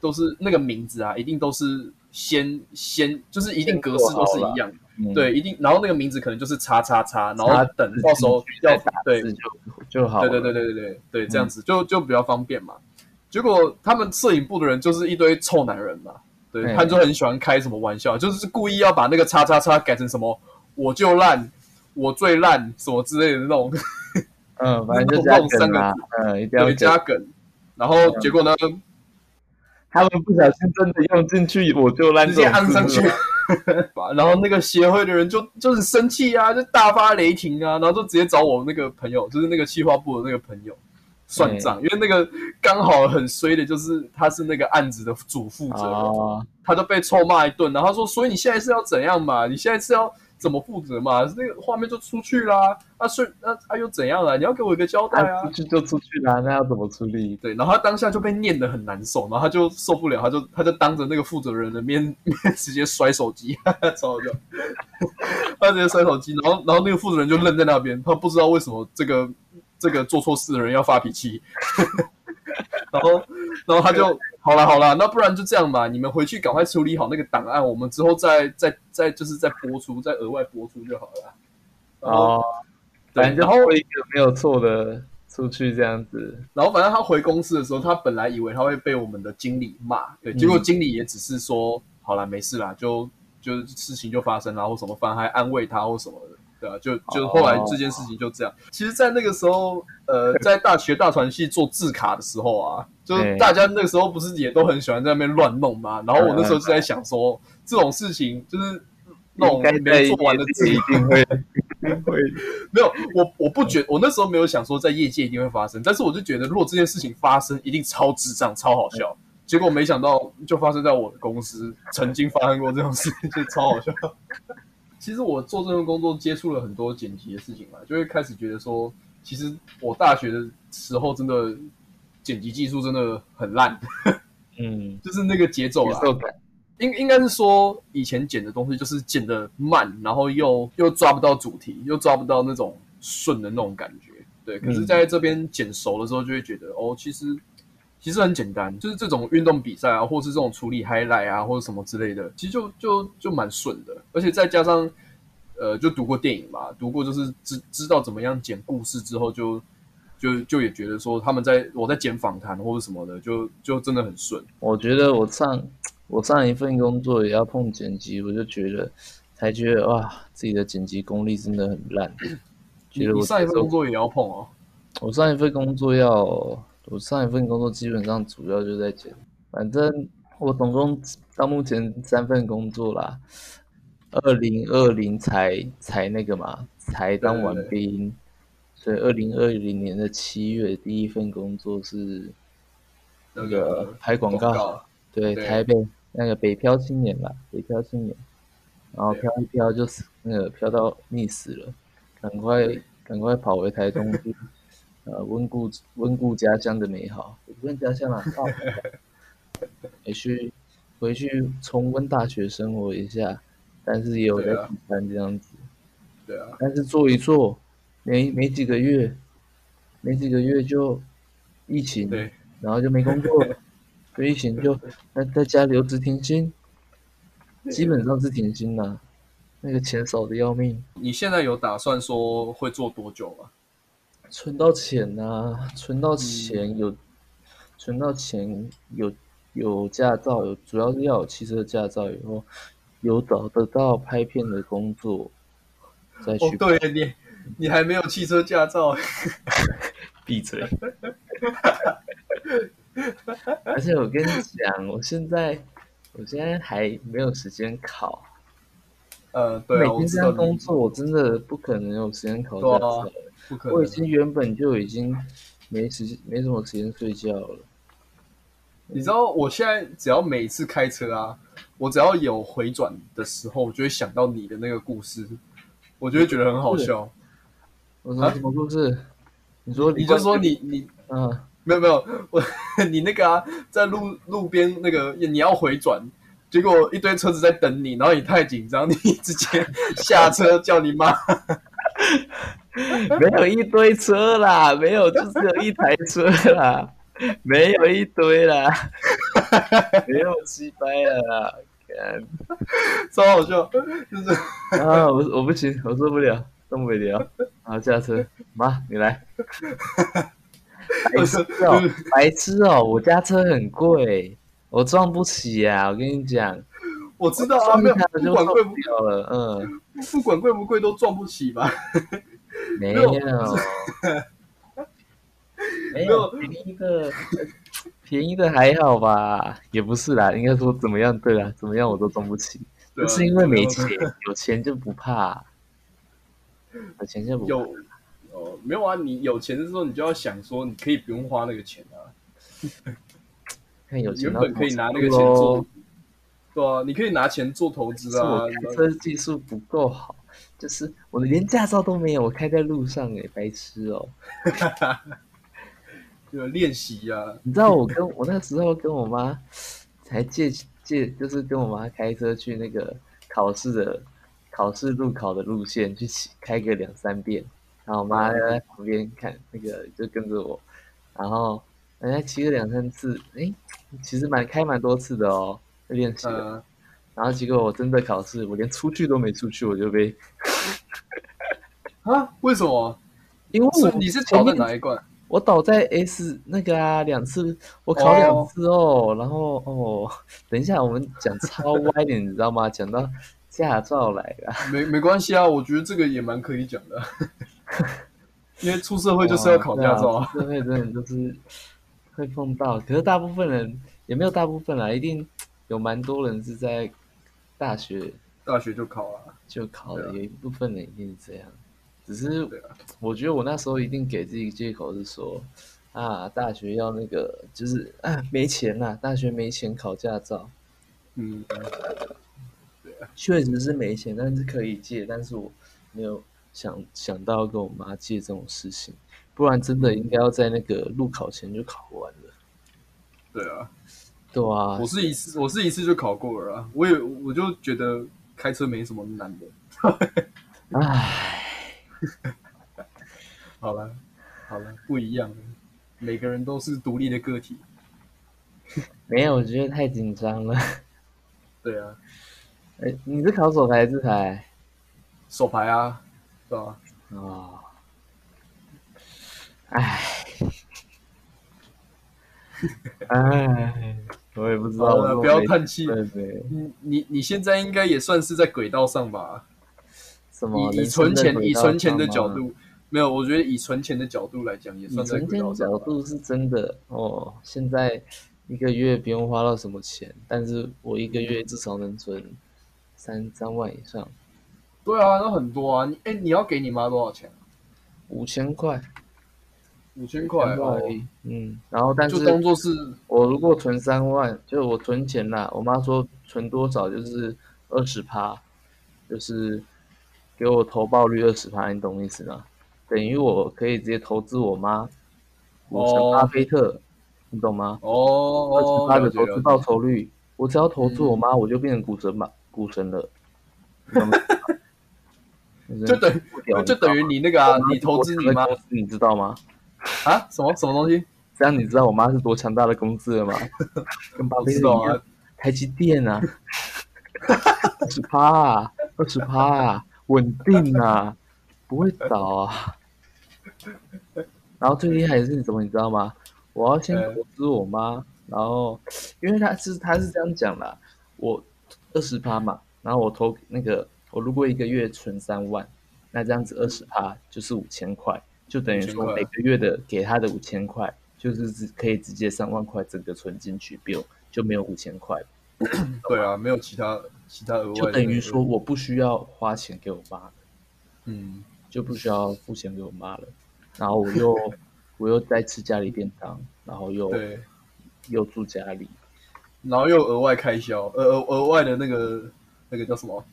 都是那个名字啊，一定都是先先就是一定格式都是一样。对，一定，然后那个名字可能就是叉叉叉，然后等到时候要打对就就好，对对对对对对对，这样子就就比较方便嘛。结果他们摄影部的人就是一堆臭男人嘛，对，他就很喜欢开什么玩笑，就是故意要把那个叉叉叉改成什么我就烂，我最烂什么之类的那种，嗯，反正就加梗啊，嗯，一定要加。梗，然后结果呢，他们不小心真的用进去，我就烂，直接按上去。然后那个协会的人就就是生气啊，就大发雷霆啊，然后就直接找我那个朋友，就是那个企划部的那个朋友算账，因为那个刚好很衰的，就是他是那个案子的主负责人，他就被臭骂一顿，然后他说：“所以你现在是要怎样嘛？你现在是要？”怎么负责嘛？那个画面就出去啦，啊是那他又怎样啊？你要给我一个交代啊！出去就出去啦，那要怎么处理？对，然后他当下就被念得很难受，然后他就受不了，他就他就当着那个负责人的面面 直接摔手机，超好笑！他直接摔手机，然后然后那个负责人就愣在那边，他不知道为什么这个这个做错事的人要发脾气，然后然后他就。好了好了，那不然就这样吧，你们回去赶快处理好那个档案，我们之后再再再就是再播出，再额外播出就好了。哦，反正后一个没有错的出去这样子，然后反正他回公司的时候，他本来以为他会被我们的经理骂，对，结果经理也只是说好了，没事啦，就就事情就发生了或什么，反而还安慰他或什么的。对啊，就就后来这件事情就这样。其实，在那个时候，呃，在大学大传系做字卡的时候啊，就是大家那个时候不是也都很喜欢在那边乱弄吗？然后我那时候就在想说，这种事情就是那种没做完的字一定会会 没有。我我不觉，我那时候没有想说在业界一定会发生，但是我就觉得，如果这件事情发生，一定超智障、超好笑。结果没想到，就发生在我的公司，曾经发生过这种事情，就超好笑。其实我做这份工作接触了很多剪辑的事情嘛，就会开始觉得说，其实我大学的时候真的剪辑技术真的很烂，嗯，就是那个节奏啊，应应该是说以前剪的东西就是剪的慢，然后又又抓不到主题，又抓不到那种顺的那种感觉，对。可是在这边剪熟了之后，就会觉得哦，其实。其实很简单，就是这种运动比赛啊，或是这种处理 highlight 啊，或者什么之类的，其实就就就蛮顺的。而且再加上，呃，就读过电影嘛，读过就是知知道怎么样剪故事之后，就就就也觉得说他们在我在剪访谈或者什么的，就就真的很顺。我觉得我上我上一份工作也要碰剪辑，我就觉得才觉得哇，自己的剪辑功力真的很烂。觉得我上一份工作也要碰哦，我上一份工作要。我上一份工作基本上主要就在剪，反正我总共到目前三份工作啦。二零二零才才那个嘛，才当完兵，所以二零二零年的七月第一份工作是那个拍广告，对台北那个北漂青年吧，北漂青年，然后漂一漂就是那个漂到溺死了，赶快赶快跑回台东去。呃，温故温故家乡的美好，不问家乡了，也去回去重温大学生活一下，但是也有在补班这样子。对啊。但是做一做，没没几个月，没几个月就疫情，对，然后就没工作，疫情就 在在家留职停薪，基本上是停薪了，那个钱少的要命。你现在有打算说会做多久吗？存到钱呐，存到钱有，存到钱有有驾照，有主要是要有汽车驾照以后，有找得到拍片的工作，再去。对你，你还没有汽车驾照，闭嘴。而且我跟你讲，我现在我现在还没有时间考。呃，对每天这样工作，我真的不可能有时间考驾照。我已经原本就已经没时间，没什么时间睡觉了。你知道，我现在只要每次开车啊，我只要有回转的时候，我就会想到你的那个故事，我就会觉得很好笑。我说什么故事？你说你就说你你嗯，没有没有，我你那个啊，在路路边那个你要回转，结果一堆车子在等你，然后你太紧张，你直接下车叫你妈。没有一堆车啦，没有，就只有一台车啦，没有一堆啦，没有七百了啦，超好笑，就是啊，我我不行，我受不了，受不了，啊，下车，妈，你来，白痴哦，白痴哦，我家车很贵，我撞不起呀，我跟你讲，我知道啊，没有，不管贵不贵了，嗯，不管贵不贵都撞不起吧。没有，没有便宜的，便宜的还好吧？也不是啦，应该说怎么样？对啦，怎么样我都装不起，就是因为没钱，有钱就不怕，有钱就不有哦，没有啊！你有钱的时候，你就要想说，你可以不用花那个钱啊。看有钱，原本可以拿那个钱做，对啊，你可以拿钱做投资啊。开车技术不够好。就是我连驾照都没有，我开在路上哎，白痴哦！就练习呀。你知道我跟我那时候跟我妈才借借，就是跟我妈开车去那个考试的考试路考的路线去骑，开个两三遍。然后我妈在旁边看那个，就跟着我。然后人家骑个两三次，哎，其实蛮开蛮多次的哦，练习。然后结果我真的考试，我连出去都没出去，我就被啊？为什么？因为我你是考的哪一关？我倒在 S 那个啊，两次我考两次哦。然后哦，等一下我们讲超歪点，你知道吗？讲到驾照来了。没没关系啊，我觉得这个也蛮可以讲的。因为出社会就是要考驾照啊，社会真的就是会碰到。可是大部分人也没有大部分啦，一定有蛮多人是在。大学，大学就考了，就考了。有一部分人一定是这样，只是我觉得我那时候一定给自己借口是说，啊，大学要那个，就是啊，没钱呐，大学没钱考驾照。嗯，对啊，确实是没钱，但是可以借，但是我没有想想到跟我妈借这种事情，不然真的应该要在那个路考前就考完了。对啊。对啊，我是一次，我是一次就考过了啊。我也我就觉得开车没什么难的。唉，好了好了，不一样，每个人都是独立的个体。没有，我觉得太紧张了。对啊，哎，你是考手牌还是牌？手牌啊，是吧？啊，唉，唉。我也不知道，不要叹气。对对，你你你现在应该也算是在轨道上吧？什么？以以存钱以存钱的角度，没有，我觉得以存钱的角度来讲，也算在轨道上。角度是真的哦。现在一个月不用花到什么钱，但是我一个月至少能存三三万以上。对啊，那很多啊。你哎，你要给你妈多少钱？五千块。五千块而已，嗯，然后但是就当做是我如果存三万，就是我存钱啦。我妈说存多少就是二十趴，就是给我投报率二十趴，你懂意思吗？等于我可以直接投资我妈五成巴菲特，你懂吗？哦，二十趴的投资报酬率，我只要投资我妈，我就变成股神嘛，股神了。就等就等于你那个啊，你投资你妈，你知道吗？啊，什么什么东西？这样你知道我妈是多强大的公司了吗？跟巴菲特一样，台积电啊，二十趴啊，二十趴啊，稳定啊，不会倒啊。然后最厉害的是什么？你知道吗？我要先投资我妈，然后因为他是她是这样讲的，我二十趴嘛，然后我投那个，我如果一个月存三万，那这样子二十趴就是五千块。就等于说每个月的给他的五千块，就是只可以直接三万块整个存进去，不用就没有五千块。对啊，没有其他其他额外。就等于说我不需要花钱给我妈了，嗯，就不需要付钱给我妈了。然后我又 我又在吃家里便当，然后又又住家里，然后又额外开销，额额额外的那个那个叫什么？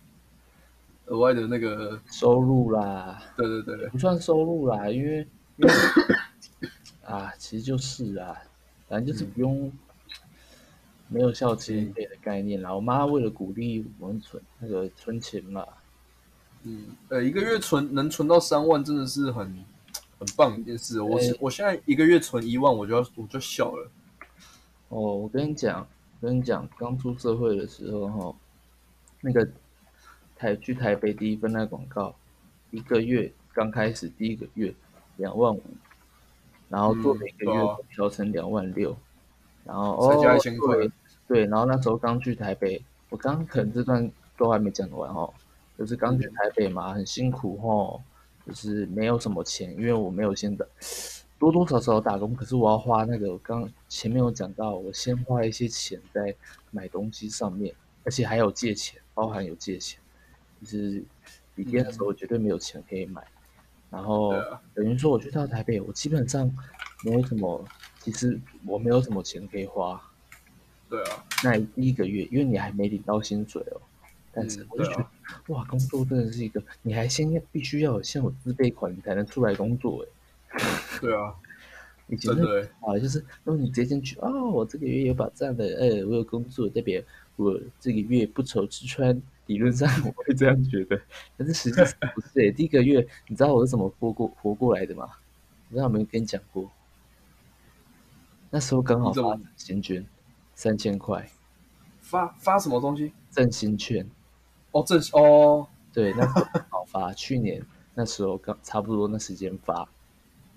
额外的那个收入啦，对对对，不算收入啦，因为因为啊，其实就是啊，反正就是不用没有校期费的概念啦。我妈为了鼓励我们存那个存钱嘛，嗯，呃，一个月存能存到三万，真的是很很棒一件事。我我现在一个月存一万，我就要我就笑了。哦，我跟你讲，跟你讲，刚出社会的时候哈，那个。台去台北第一份那广告，一个月刚开始第一个月两万五，然后做每个月调成两万六，然后再加一千块，对，然后那时候刚去台北，我刚可能这段都还没讲完哦，就是刚去台北嘛，很辛苦哦，就是没有什么钱，因为我没有现在多多少少打工，可是我要花那个刚前面有讲到，我先花一些钱在买东西上面，而且还有借钱，包含有借钱。就是毕业的时候绝对没有钱可以买，然后等于说我去到台北，我基本上没有什么，其实我没有什么钱可以花。对啊，那第一个月，因为你还没领到薪水哦，但是我就觉得哇，工作真的是一个，你还先要必须要有先有自备款，你才能出来工作哎。对啊，以前的啊，就是如果你直接进去哦，我这个月有保障的，哎，我有工作，代表我这个月不愁吃穿。理论上我会这样觉得，但是实际上不是诶。第一个月，你知道我是怎么活过活过来的吗？我知道有没有跟你讲过。那时候刚好发新捐，三千块。发发什么东西？振兴券。哦，振哦，对，那时候好发。去年那时候刚差不多那时间发，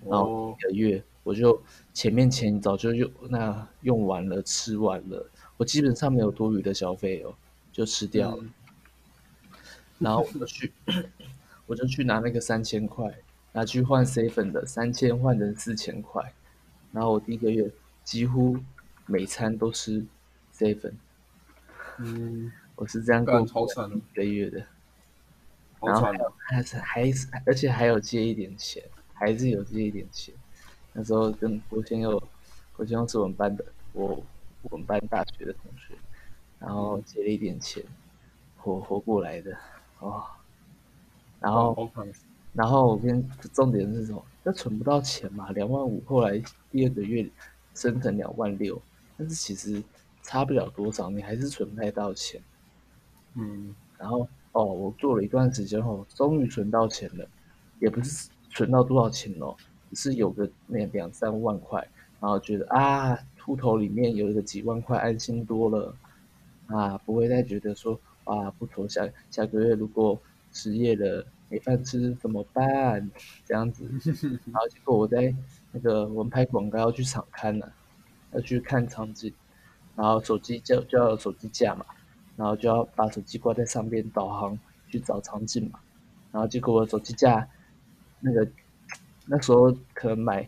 然后一个月我就前面钱早就用那用完了，吃完了，我基本上没有多余的消费哦，就吃掉了。然后我就去，我就去拿那个三千块，拿去换 C 粉的三千换成四千块，然后我第一个月几乎每餐都吃 C 粉。嗯，我是这样过一个月的，然后还是还是而且还有借一点钱，还是有借一点钱。那时候跟国先佑，国先佑是我们班的，我我们班大学的同学，然后借了一点钱，活活过来的哦。然后然后我跟重点是什么？那存不到钱嘛，两万五，后来第二个月升成两万六，但是其实。差不了多少，你还是存不太到钱。嗯，然后哦，我做了一段时间后，终于存到钱了，也不是存到多少钱哦，只是有个那两三万块，然后觉得啊，秃头里面有一个几万块，安心多了啊，不会再觉得说啊，不愁下下个月如果失业了没饭吃怎么办这样子。然后结果我在那个我们拍广告要去场刊了，要去看场景。然后手机就就要有手机架嘛，然后就要把手机挂在上边导航去找场景嘛，然后结果我手机架那个那时候可能买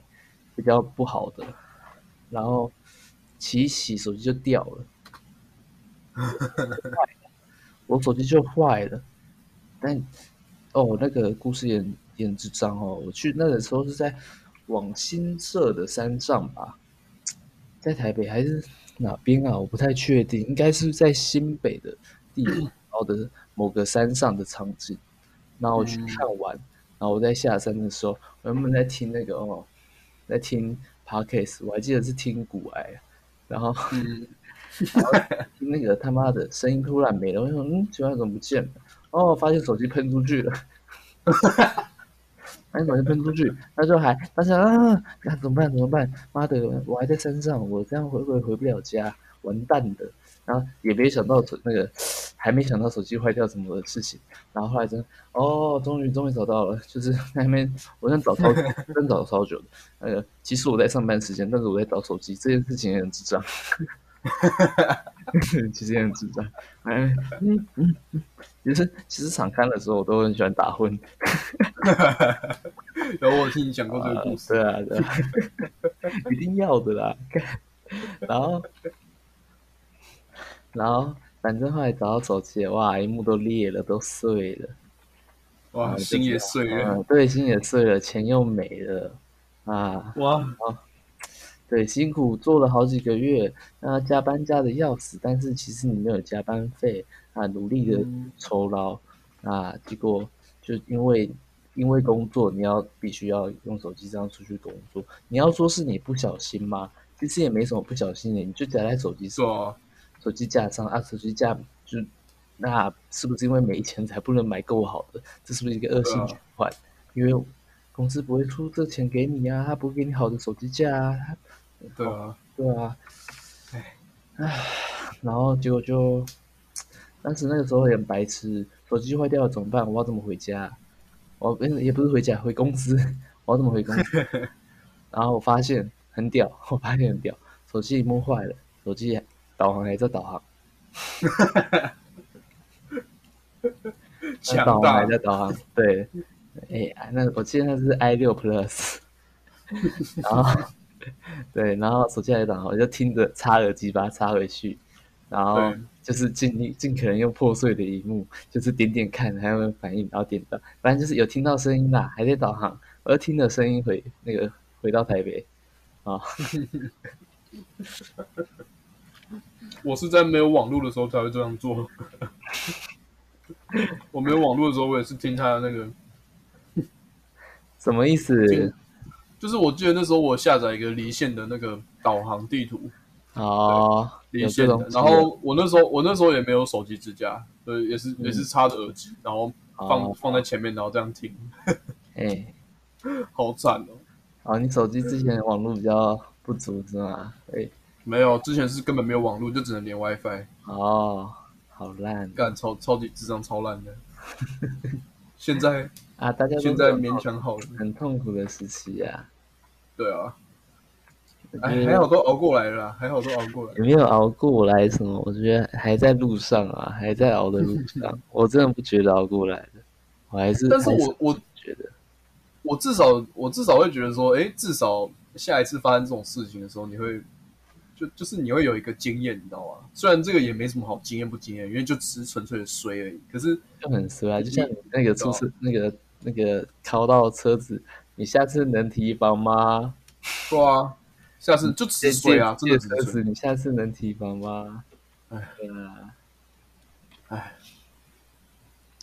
比较不好的，然后洗一洗手机就掉了，我手机就坏了，但哦那个故事也也很智障哦，我去那个时候是在往新社的山上吧，在台北还是？哪边啊？我不太确定，应该是在新北的地方的某个山上的场景。然后我去看完，然后我在下山的时候，我原本在听那个哦，在听 podcast，我还记得是听古癌，然后，然后那个他妈的声音突然没了，我说嗯，奇怪怎么不见了？哦，发现手机喷出去了。把手机喷出去，他说还，他说啊，那怎么办？怎么办？妈的，我还在山上，我这样回回回不了家，完蛋的。然后也没想到那个，还没想到手机坏掉什么的事情。然后后来真，哦，终于终于找到了，就是那边我想找超，真找超久的。那个其实我在上班时间，但是我在找手机，这件事情也很智障。其实也很智障。哎，嗯嗯嗯。其实，其实场刊的时候，我都很喜欢打混。有我听你讲过这个故事。对啊，对啊，一定要的啦。然后，然后，反正后来找到手机，哇，荧幕都裂了，都碎了。哇，心也碎了。对，心也碎了，钱又没了。啊，哇，对，辛苦做了好几个月，那加班加的要死，但是其实你没有加班费。啊，努力的酬劳啊，结果就因为因为工作，你要必须要用手机这样出去工作。你要说是你不小心吗？其实也没什么不小心的，你就夹在手机上，手机架上啊，手机架就那是不是因为没钱才不能买够好的？这是不是一个恶性循环？因为公司不会出这钱给你啊，他不会给你好的手机架啊。对啊，对啊，唉唉，然后结果就。当时那个时候很白痴，手机坏掉了怎么办？我要怎么回家？我也不是回家，回公司。我要怎么回公司？然后我发现很屌，我发现很屌，手机屏幕坏了，手机导航还在导航。导航还在导航，对，哎，那我记得那是 i 六 plus，然后 对，然后手机还在导航，我就听着插耳机把它插回去。然后就是尽力尽可能用破碎的荧幕，就是点点看还有没有反应，然后点到，反正就是有听到声音啦，还在导航，我就听着声音回那个回到台北，啊，我是在没有网络的时候才会这样做，我没有网络的时候，我也是听他的那个，什么意思？就是我记得那时候我下载一个离线的那个导航地图。哦，离线的。然后我那时候我那时候也没有手机支架，对，也是也是插着耳机，然后放放在前面，然后这样听。哎，好惨哦！啊，你手机之前网络比较不足是吗？哎，没有，之前是根本没有网络，就只能连 WiFi。哦，好烂，干超超级智商超烂的。现在啊，大家现在勉强好了，很痛苦的时期呀。对啊，哎，还好都熬过来了，还好都熬过来。了没有熬过来什么？我觉得还在路上啊，还在熬的路上。我真的不觉得熬过来了，我还是。但是我我觉得，我至少我至少会觉得说，哎，至少下一次发生这种事情的时候，你会。就就是你会有一个经验，你知道吗？虽然这个也没什么好经验不经验，因为就只是纯粹的衰而已。可是就很衰啊，就像那个出事那个那个敲到车子，你下次能提防吗？对啊，下次就只是衰啊，真的车子，你下次能提防吗？哎，对啊，哎，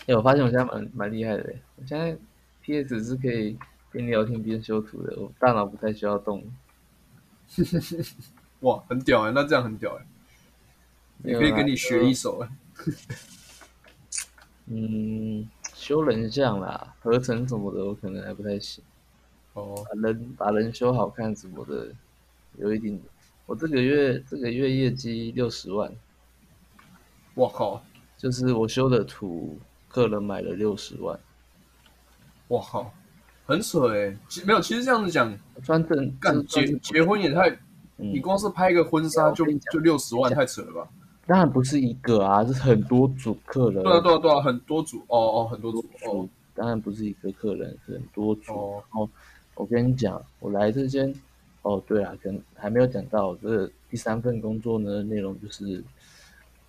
哎，我发现我现在蛮蛮厉害的，我现在 PS 是可以边聊天边修图的，我大脑不太需要动。哇，很屌哎！那这样很屌哎，也可以跟你学一手哎。嗯，修人像啦，合成什么的，我可能还不太行。哦，把人把人修好看什么的，有一定。我这个月这个月业绩六十万。我靠！就是我修的图，客人买了六十万。我靠，很扯哎！其没有，其实这样子讲，专正干结结婚也太。你光是拍一个婚纱就就六十万，太扯了吧？当然不是一个啊，是很多组客人。对啊，对啊，对啊，很多组哦哦，很多组哦。当然不是一个客人，很多组。哦，我跟你讲，我来这间，哦，对啊，可能还没有讲到这第三份工作呢，内容就是，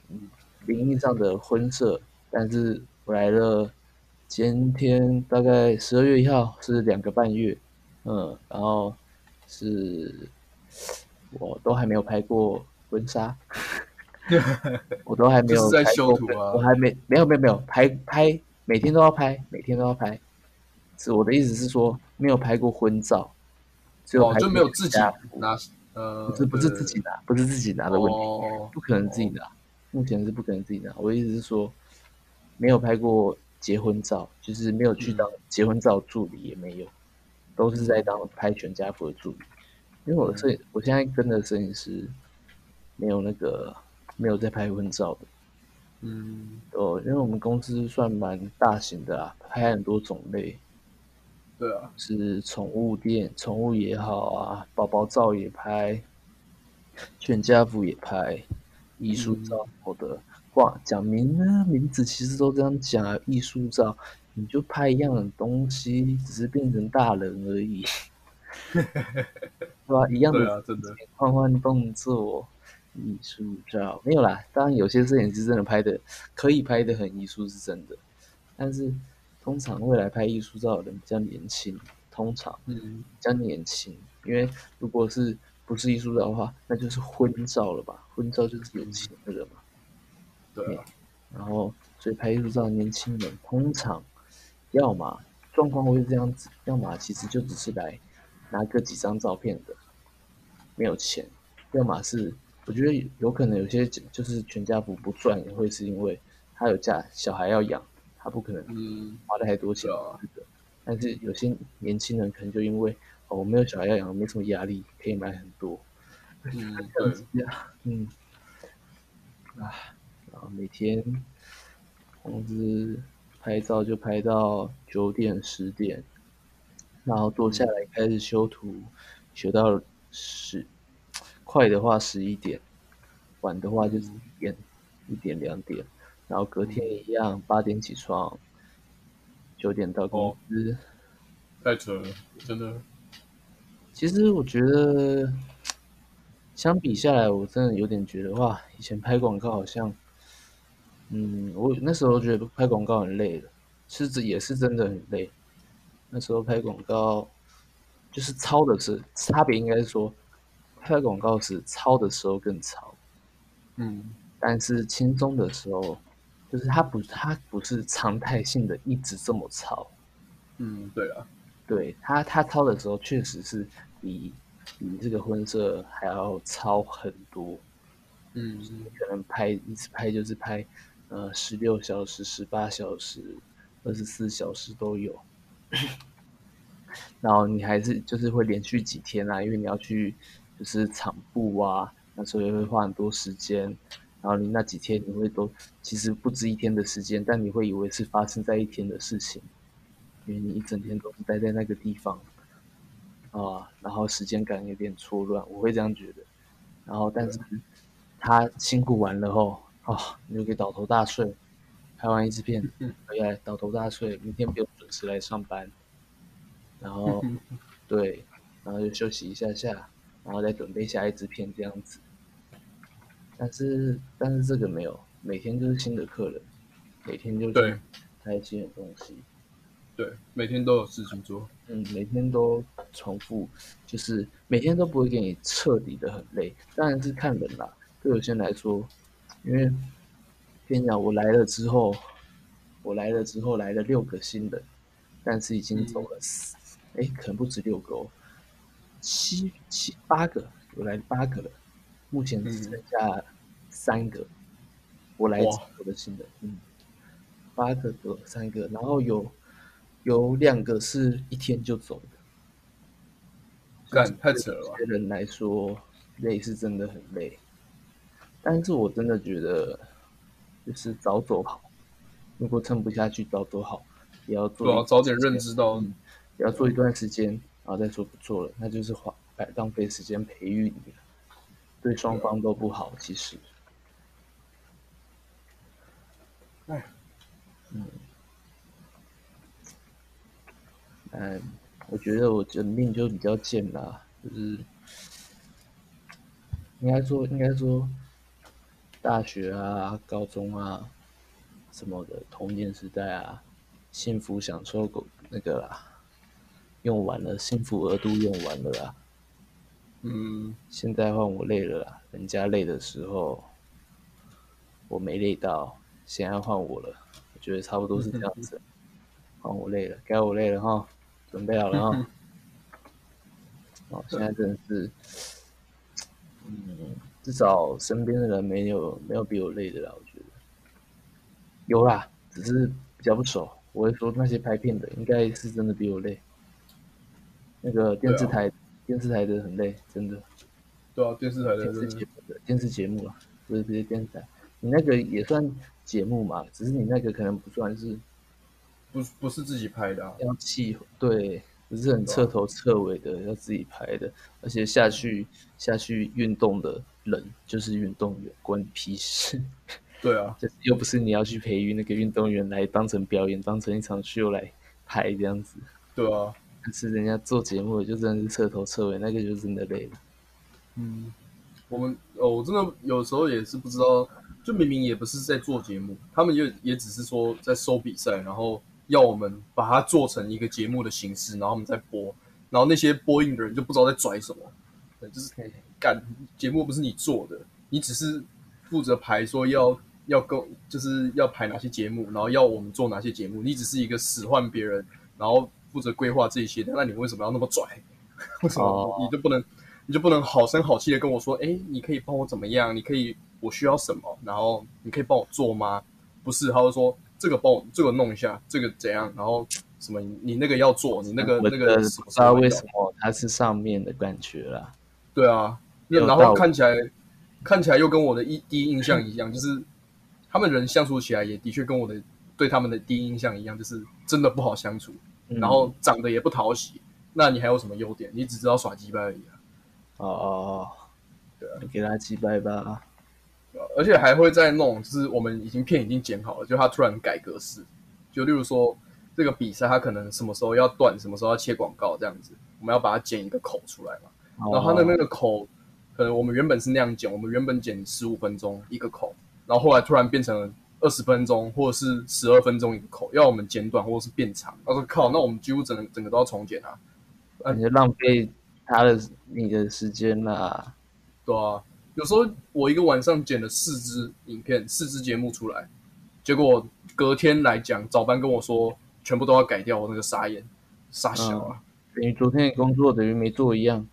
嗯，名义上的婚摄，但是我来了，今天大概十二月一号是两个半月，嗯，然后是。我都还没有拍过婚纱，我都还没有在修图啊！我还没没有没有没有拍拍，每天都要拍，每天都要拍。是我的意思是说，没有拍过婚照，只有就没有自己拿，呃，不是不是自己拿，不是自己拿的问题，不可能自己拿，目前是不可能自己拿。我的意思是说，没有拍过结婚照，就是没有去当结婚照助理，也没有，都是在当拍全家福的助理。因为我摄，我现在跟的摄影师没有那个没有在拍婚照的，嗯，哦，因为我们公司算蛮大型的啊，拍很多种类，对啊，是宠物店，宠物也好啊，宝宝照也拍，全家福也拍，艺术照好的，哇，讲名呢，名字其实都这样讲啊，艺术照，你就拍一样的东西，只是变成大人而已。对吧？一样的，真的换换动作，艺术照没有啦。当然，有些摄影师真的拍的可以拍的很艺术，是真的。但是，通常未来拍艺术照的人比较年轻，通常嗯比较年轻。因为如果是不是艺术照的话，那就是婚照了吧？婚照就是有钱的人嘛。对。然后，所以拍艺术照的年轻人通常要么状况会是这样子，要么其实就只是来。拿个几张照片的，没有钱，要么是我觉得有可能有些就是全家福不赚，也会是因为他有家小孩要养，他不可能花太多钱啊。但是有些年轻人可能就因为哦我没有小孩要养，没什么压力，可以买很多。嗯，对，嗯，啊，然后每天工资拍照就拍到九点十点。然后坐下来开始修图，学到十，快的话十一点，晚的话就是一点，一点两点。然后隔天一样，八点起床，九点到公司。太扯了，真的。其实我觉得，相比下来，我真的有点觉得哇，以前拍广告好像，嗯，我那时候觉得拍广告很累的，是这也是真的很累。那时候拍广告，就是抄的是差别，应该是说拍广告是抄的时候更抄，嗯，但是轻松的时候，就是他不他不是常态性的一直这么抄，嗯，对啊，对他他抄的时候确实是比比这个婚摄还要抄很多，嗯，可能拍一次拍就是拍呃十六小时、十八小时、二十四小时都有。然后你还是就是会连续几天啊，因为你要去就是场部啊，那时候也会花很多时间，然后你那几天你会都其实不止一天的时间，但你会以为是发生在一天的事情，因为你一整天都是待在那个地方啊，然后时间感有点错乱，我会这样觉得。然后，但是他辛苦完了后，啊，你就可以倒头大睡，拍完一支片 回来倒头大睡，明天不用准时来上班，然后对，然后就休息一下下。然后再准备下一支片这样子，但是但是这个没有，每天就是新的客人，每天就是拍新的东西，对，每天都有事情做，嗯，每天都重复，就是每天都不会给你彻底的很累，当然是看人啦。对有些人来说，因为跟你讲，我来了之后，我来了之后来了六个新人，但是已经走了四，哎，可能不止六个哦。七七八个，我来八个了，目前只剩下三个，我来我的新的，嗯，八个走三个，然后有有两个是一天就走的，干太扯了。对人来说，累是真的很累，但是我真的觉得就是早走好，如果撑不下去，早走好，也要做，早点认知到，也要做一段时间。然后再说不做了，那就是花浪费时间培育你了，对双方都不好。其实，哎，嗯，嗯，我觉得我的命就比较贱啦，就是应该说，应该说，大学啊、高中啊什么的童年时代啊，幸福享受过那个啦。用完了，幸福额度用完了啦。嗯，现在换我累了啦。人家累的时候，我没累到，现在换我了。我觉得差不多是这样子。换我累了，该我累了哈，准备好了哈。哦，现在真的是，嗯，至少身边的人没有没有比我累的啦。我觉得有啦，只是比较不熟。我会说那些拍片的，应该是真的比我累。那个电视台，电视台的很累，真的。对啊，电视台的电视节目的电视节目啊，不是这些电视台，你那个也算节目嘛？只是你那个可能不算是，不不是自己拍的，啊要气对，不是很彻头彻尾的要自己拍的，而且下去下去运动的人就是运动员，关你屁事。对啊，就又不是你要去培育那个运动员来当成表演，当成一场秀来拍这样子。对啊。是人家做节目，就真的是彻头彻尾，那个就真的累了。嗯，我们哦，我真的有时候也是不知道，就明明也不是在做节目，他们也也只是说在收比赛，然后要我们把它做成一个节目的形式，然后我们再播，然后那些播音的人就不知道在拽什么，对，就是干节目不是你做的，你只是负责排说要要跟，就是要排哪些节目，然后要我们做哪些节目，你只是一个使唤别人，然后。负责规划这些的，那你为什么要那么拽？为什么你就不能，你就不能好声好气的跟我说，哎，你可以帮我怎么样？你可以，我需要什么？然后你可以帮我做吗？不是，他会说这个帮我这个弄一下，这个怎样？然后什么？你那个要做，你那个那个不知道为什么他是上面的感觉啦。对啊，然后看起来看起来又跟我的一第一印象一样，就是他们人相处起来也的确跟我的对他们的第一印象一样，就是真的不好相处。然后长得也不讨喜，那你还有什么优点？你只知道耍鸡掰而已啊！哦哦哦，对啊，你给他鸡掰吧。而且还会在弄，就是我们已经片已经剪好了，就他突然改格式，就例如说这个比赛他可能什么时候要断，什么时候要切广告这样子，我们要把它剪一个口出来嘛。然后他的那个口，可能我们原本是那样剪，我们原本剪十五分钟一个口，然后后来突然变成。二十分钟或者是十二分钟一个口，要我们剪短或者是变长。他说靠，那我们几乎整整个都要重剪啊！那你就浪费他的你的时间啦。对啊，有时候我一个晚上剪了四支影片、四支节目出来，结果隔天来讲早班跟我说全部都要改掉，我那个傻眼傻笑啊！等于昨天的工作等于没做一样。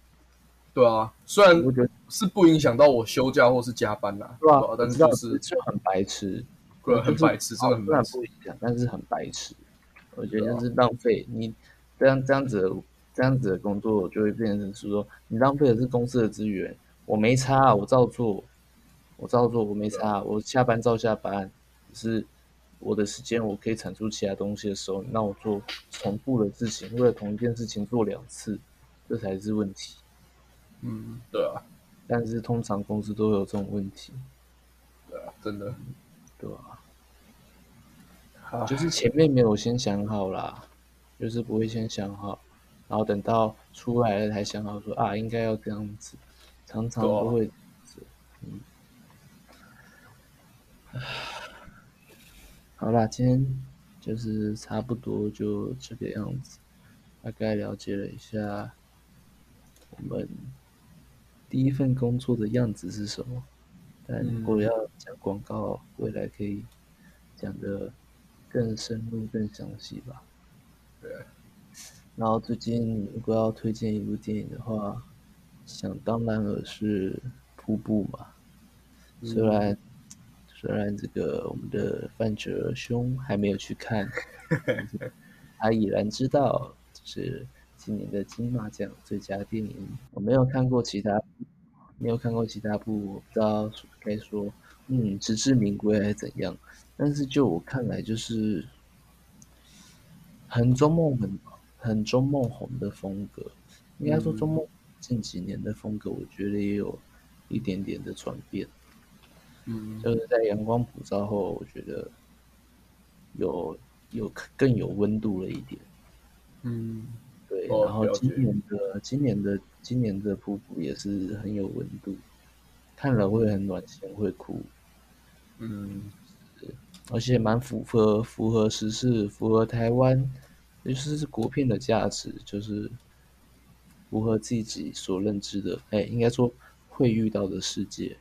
对啊，虽然我觉得是不影响到我休假或是加班啦，对啊，但是就是就很白痴。对很白痴，真的很不一样，但是很白痴。我觉得就是浪费你这样这样子，这样子的工作就会变成是说，你浪费的是公司的资源。我没差，我照做，我照做，我没差，我下班照下班。只是我的时间，我可以产出其他东西的时候，那我做重复的事情，为了同一件事情做两次，这才是问题。嗯，对啊。但是通常公司都有这种问题。对啊，真的。对啊。就是前面没有先想好啦，就是不会先想好，然后等到出来了才想好说啊，应该要这样子，常常都会嗯。好啦，今天就是差不多就这个样子，大概了解了一下我们第一份工作的样子是什么。但如果要讲广告，未来可以讲的。更深入、更详细吧。对。然后最近如果要推荐一部电影的话，想当然尔是《瀑布》嘛。虽然虽然这个我们的范哲兄还没有去看，他已然知道就是今年的金马奖最佳电影。我没有看过其他，没有看过其他部，我不知道该说嗯实至名归还是怎样。但是就我看来，就是很周梦很很周梦红的风格。应该说，周梦近几年的风格，我觉得也有一点点的转变。嗯，就是在阳光普照后，我觉得有有更有温度了一点。嗯，对。然后今年的今年的今年的瀑布也是很有温度，看了会很暖心，会哭。嗯。而且蛮符合符合时事，符合台湾，就是国片的价值，就是符合自己所认知的，哎，应该说会遇到的世界，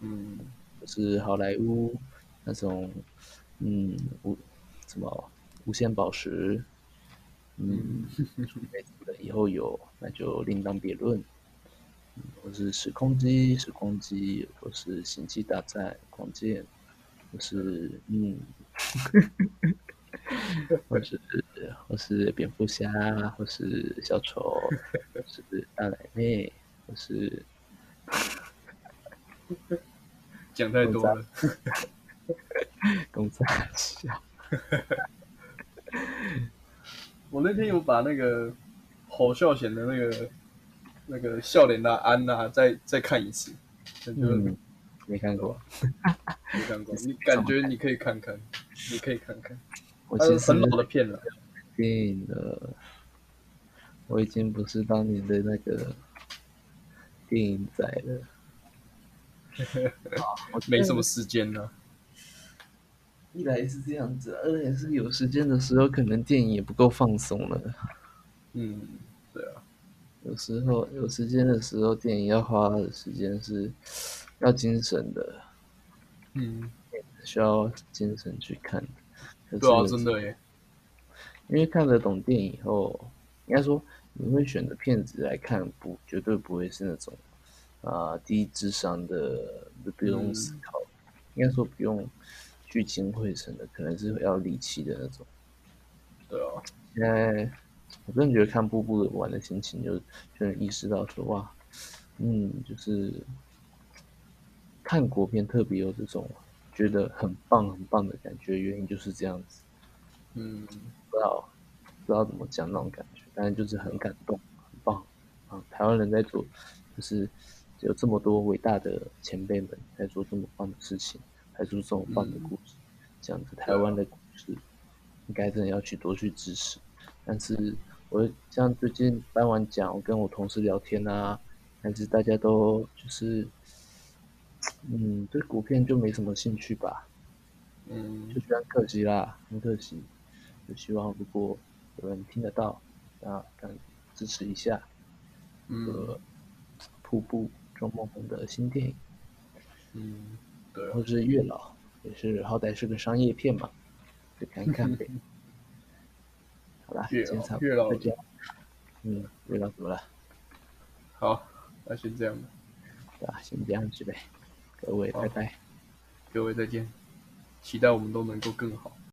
嗯，就是好莱坞那种，嗯，无什么无限宝石，嗯，以后有那就另当别论，我是时空机，时空机，我是星际大战，光剑。我是嗯，或是 或是蝙蝠侠，或是小丑，或是大奶妹，或是讲太多了，公仔笑。我那天有把那个侯孝贤的那个那个笑脸的安娜再再看一次，嗯。没看过，没看过。你感觉你可以看看，你可以看看。我其实很老的片了，电影的，我已经不是当年的那个电影仔了。没什么时间呢。一来是这样子，二来是有时间的时候，可能电影也不够放松了。嗯，对啊。有时候有时间的时候，电影要花的时间是。要精神的，嗯，需要精神去看。对啊，真的耶。因为看得懂电影以后，应该说你会选择片子来看，不绝对不会是那种啊低智商的，不用思考，应该说不用聚精会神的，可能是要离奇的那种。对啊。现在我真的觉得看步步玩的心情，就就能意识到说哇，嗯，就是。看国片特别有这种觉得很棒很棒的感觉，原因就是这样子。嗯，不知道不知道怎么讲那种感觉，但是就是很感动，很棒啊！台湾人在做，就是有这么多伟大的前辈们在做这么棒的事情，拍出这么棒的故事，这样子台湾的故事，应该真的要去多去支持。但是我像最近颁完奖，我跟我同事聊天啊，还是大家都就是。嗯，对股片就没什么兴趣吧，嗯，就觉得可惜啦，很可惜。就希望如果有人听得到，啊，敢支持一下，嗯，瀑布周梦红的新电影，嗯，对，或是月老，也是好歹是个商业片嘛，就看看呗。好啦，今天差不多再见。嗯，月老怎么了？好，那先这样吧。对吧？先这样子呗。各位，拜拜！各位再见，期待我们都能够更好。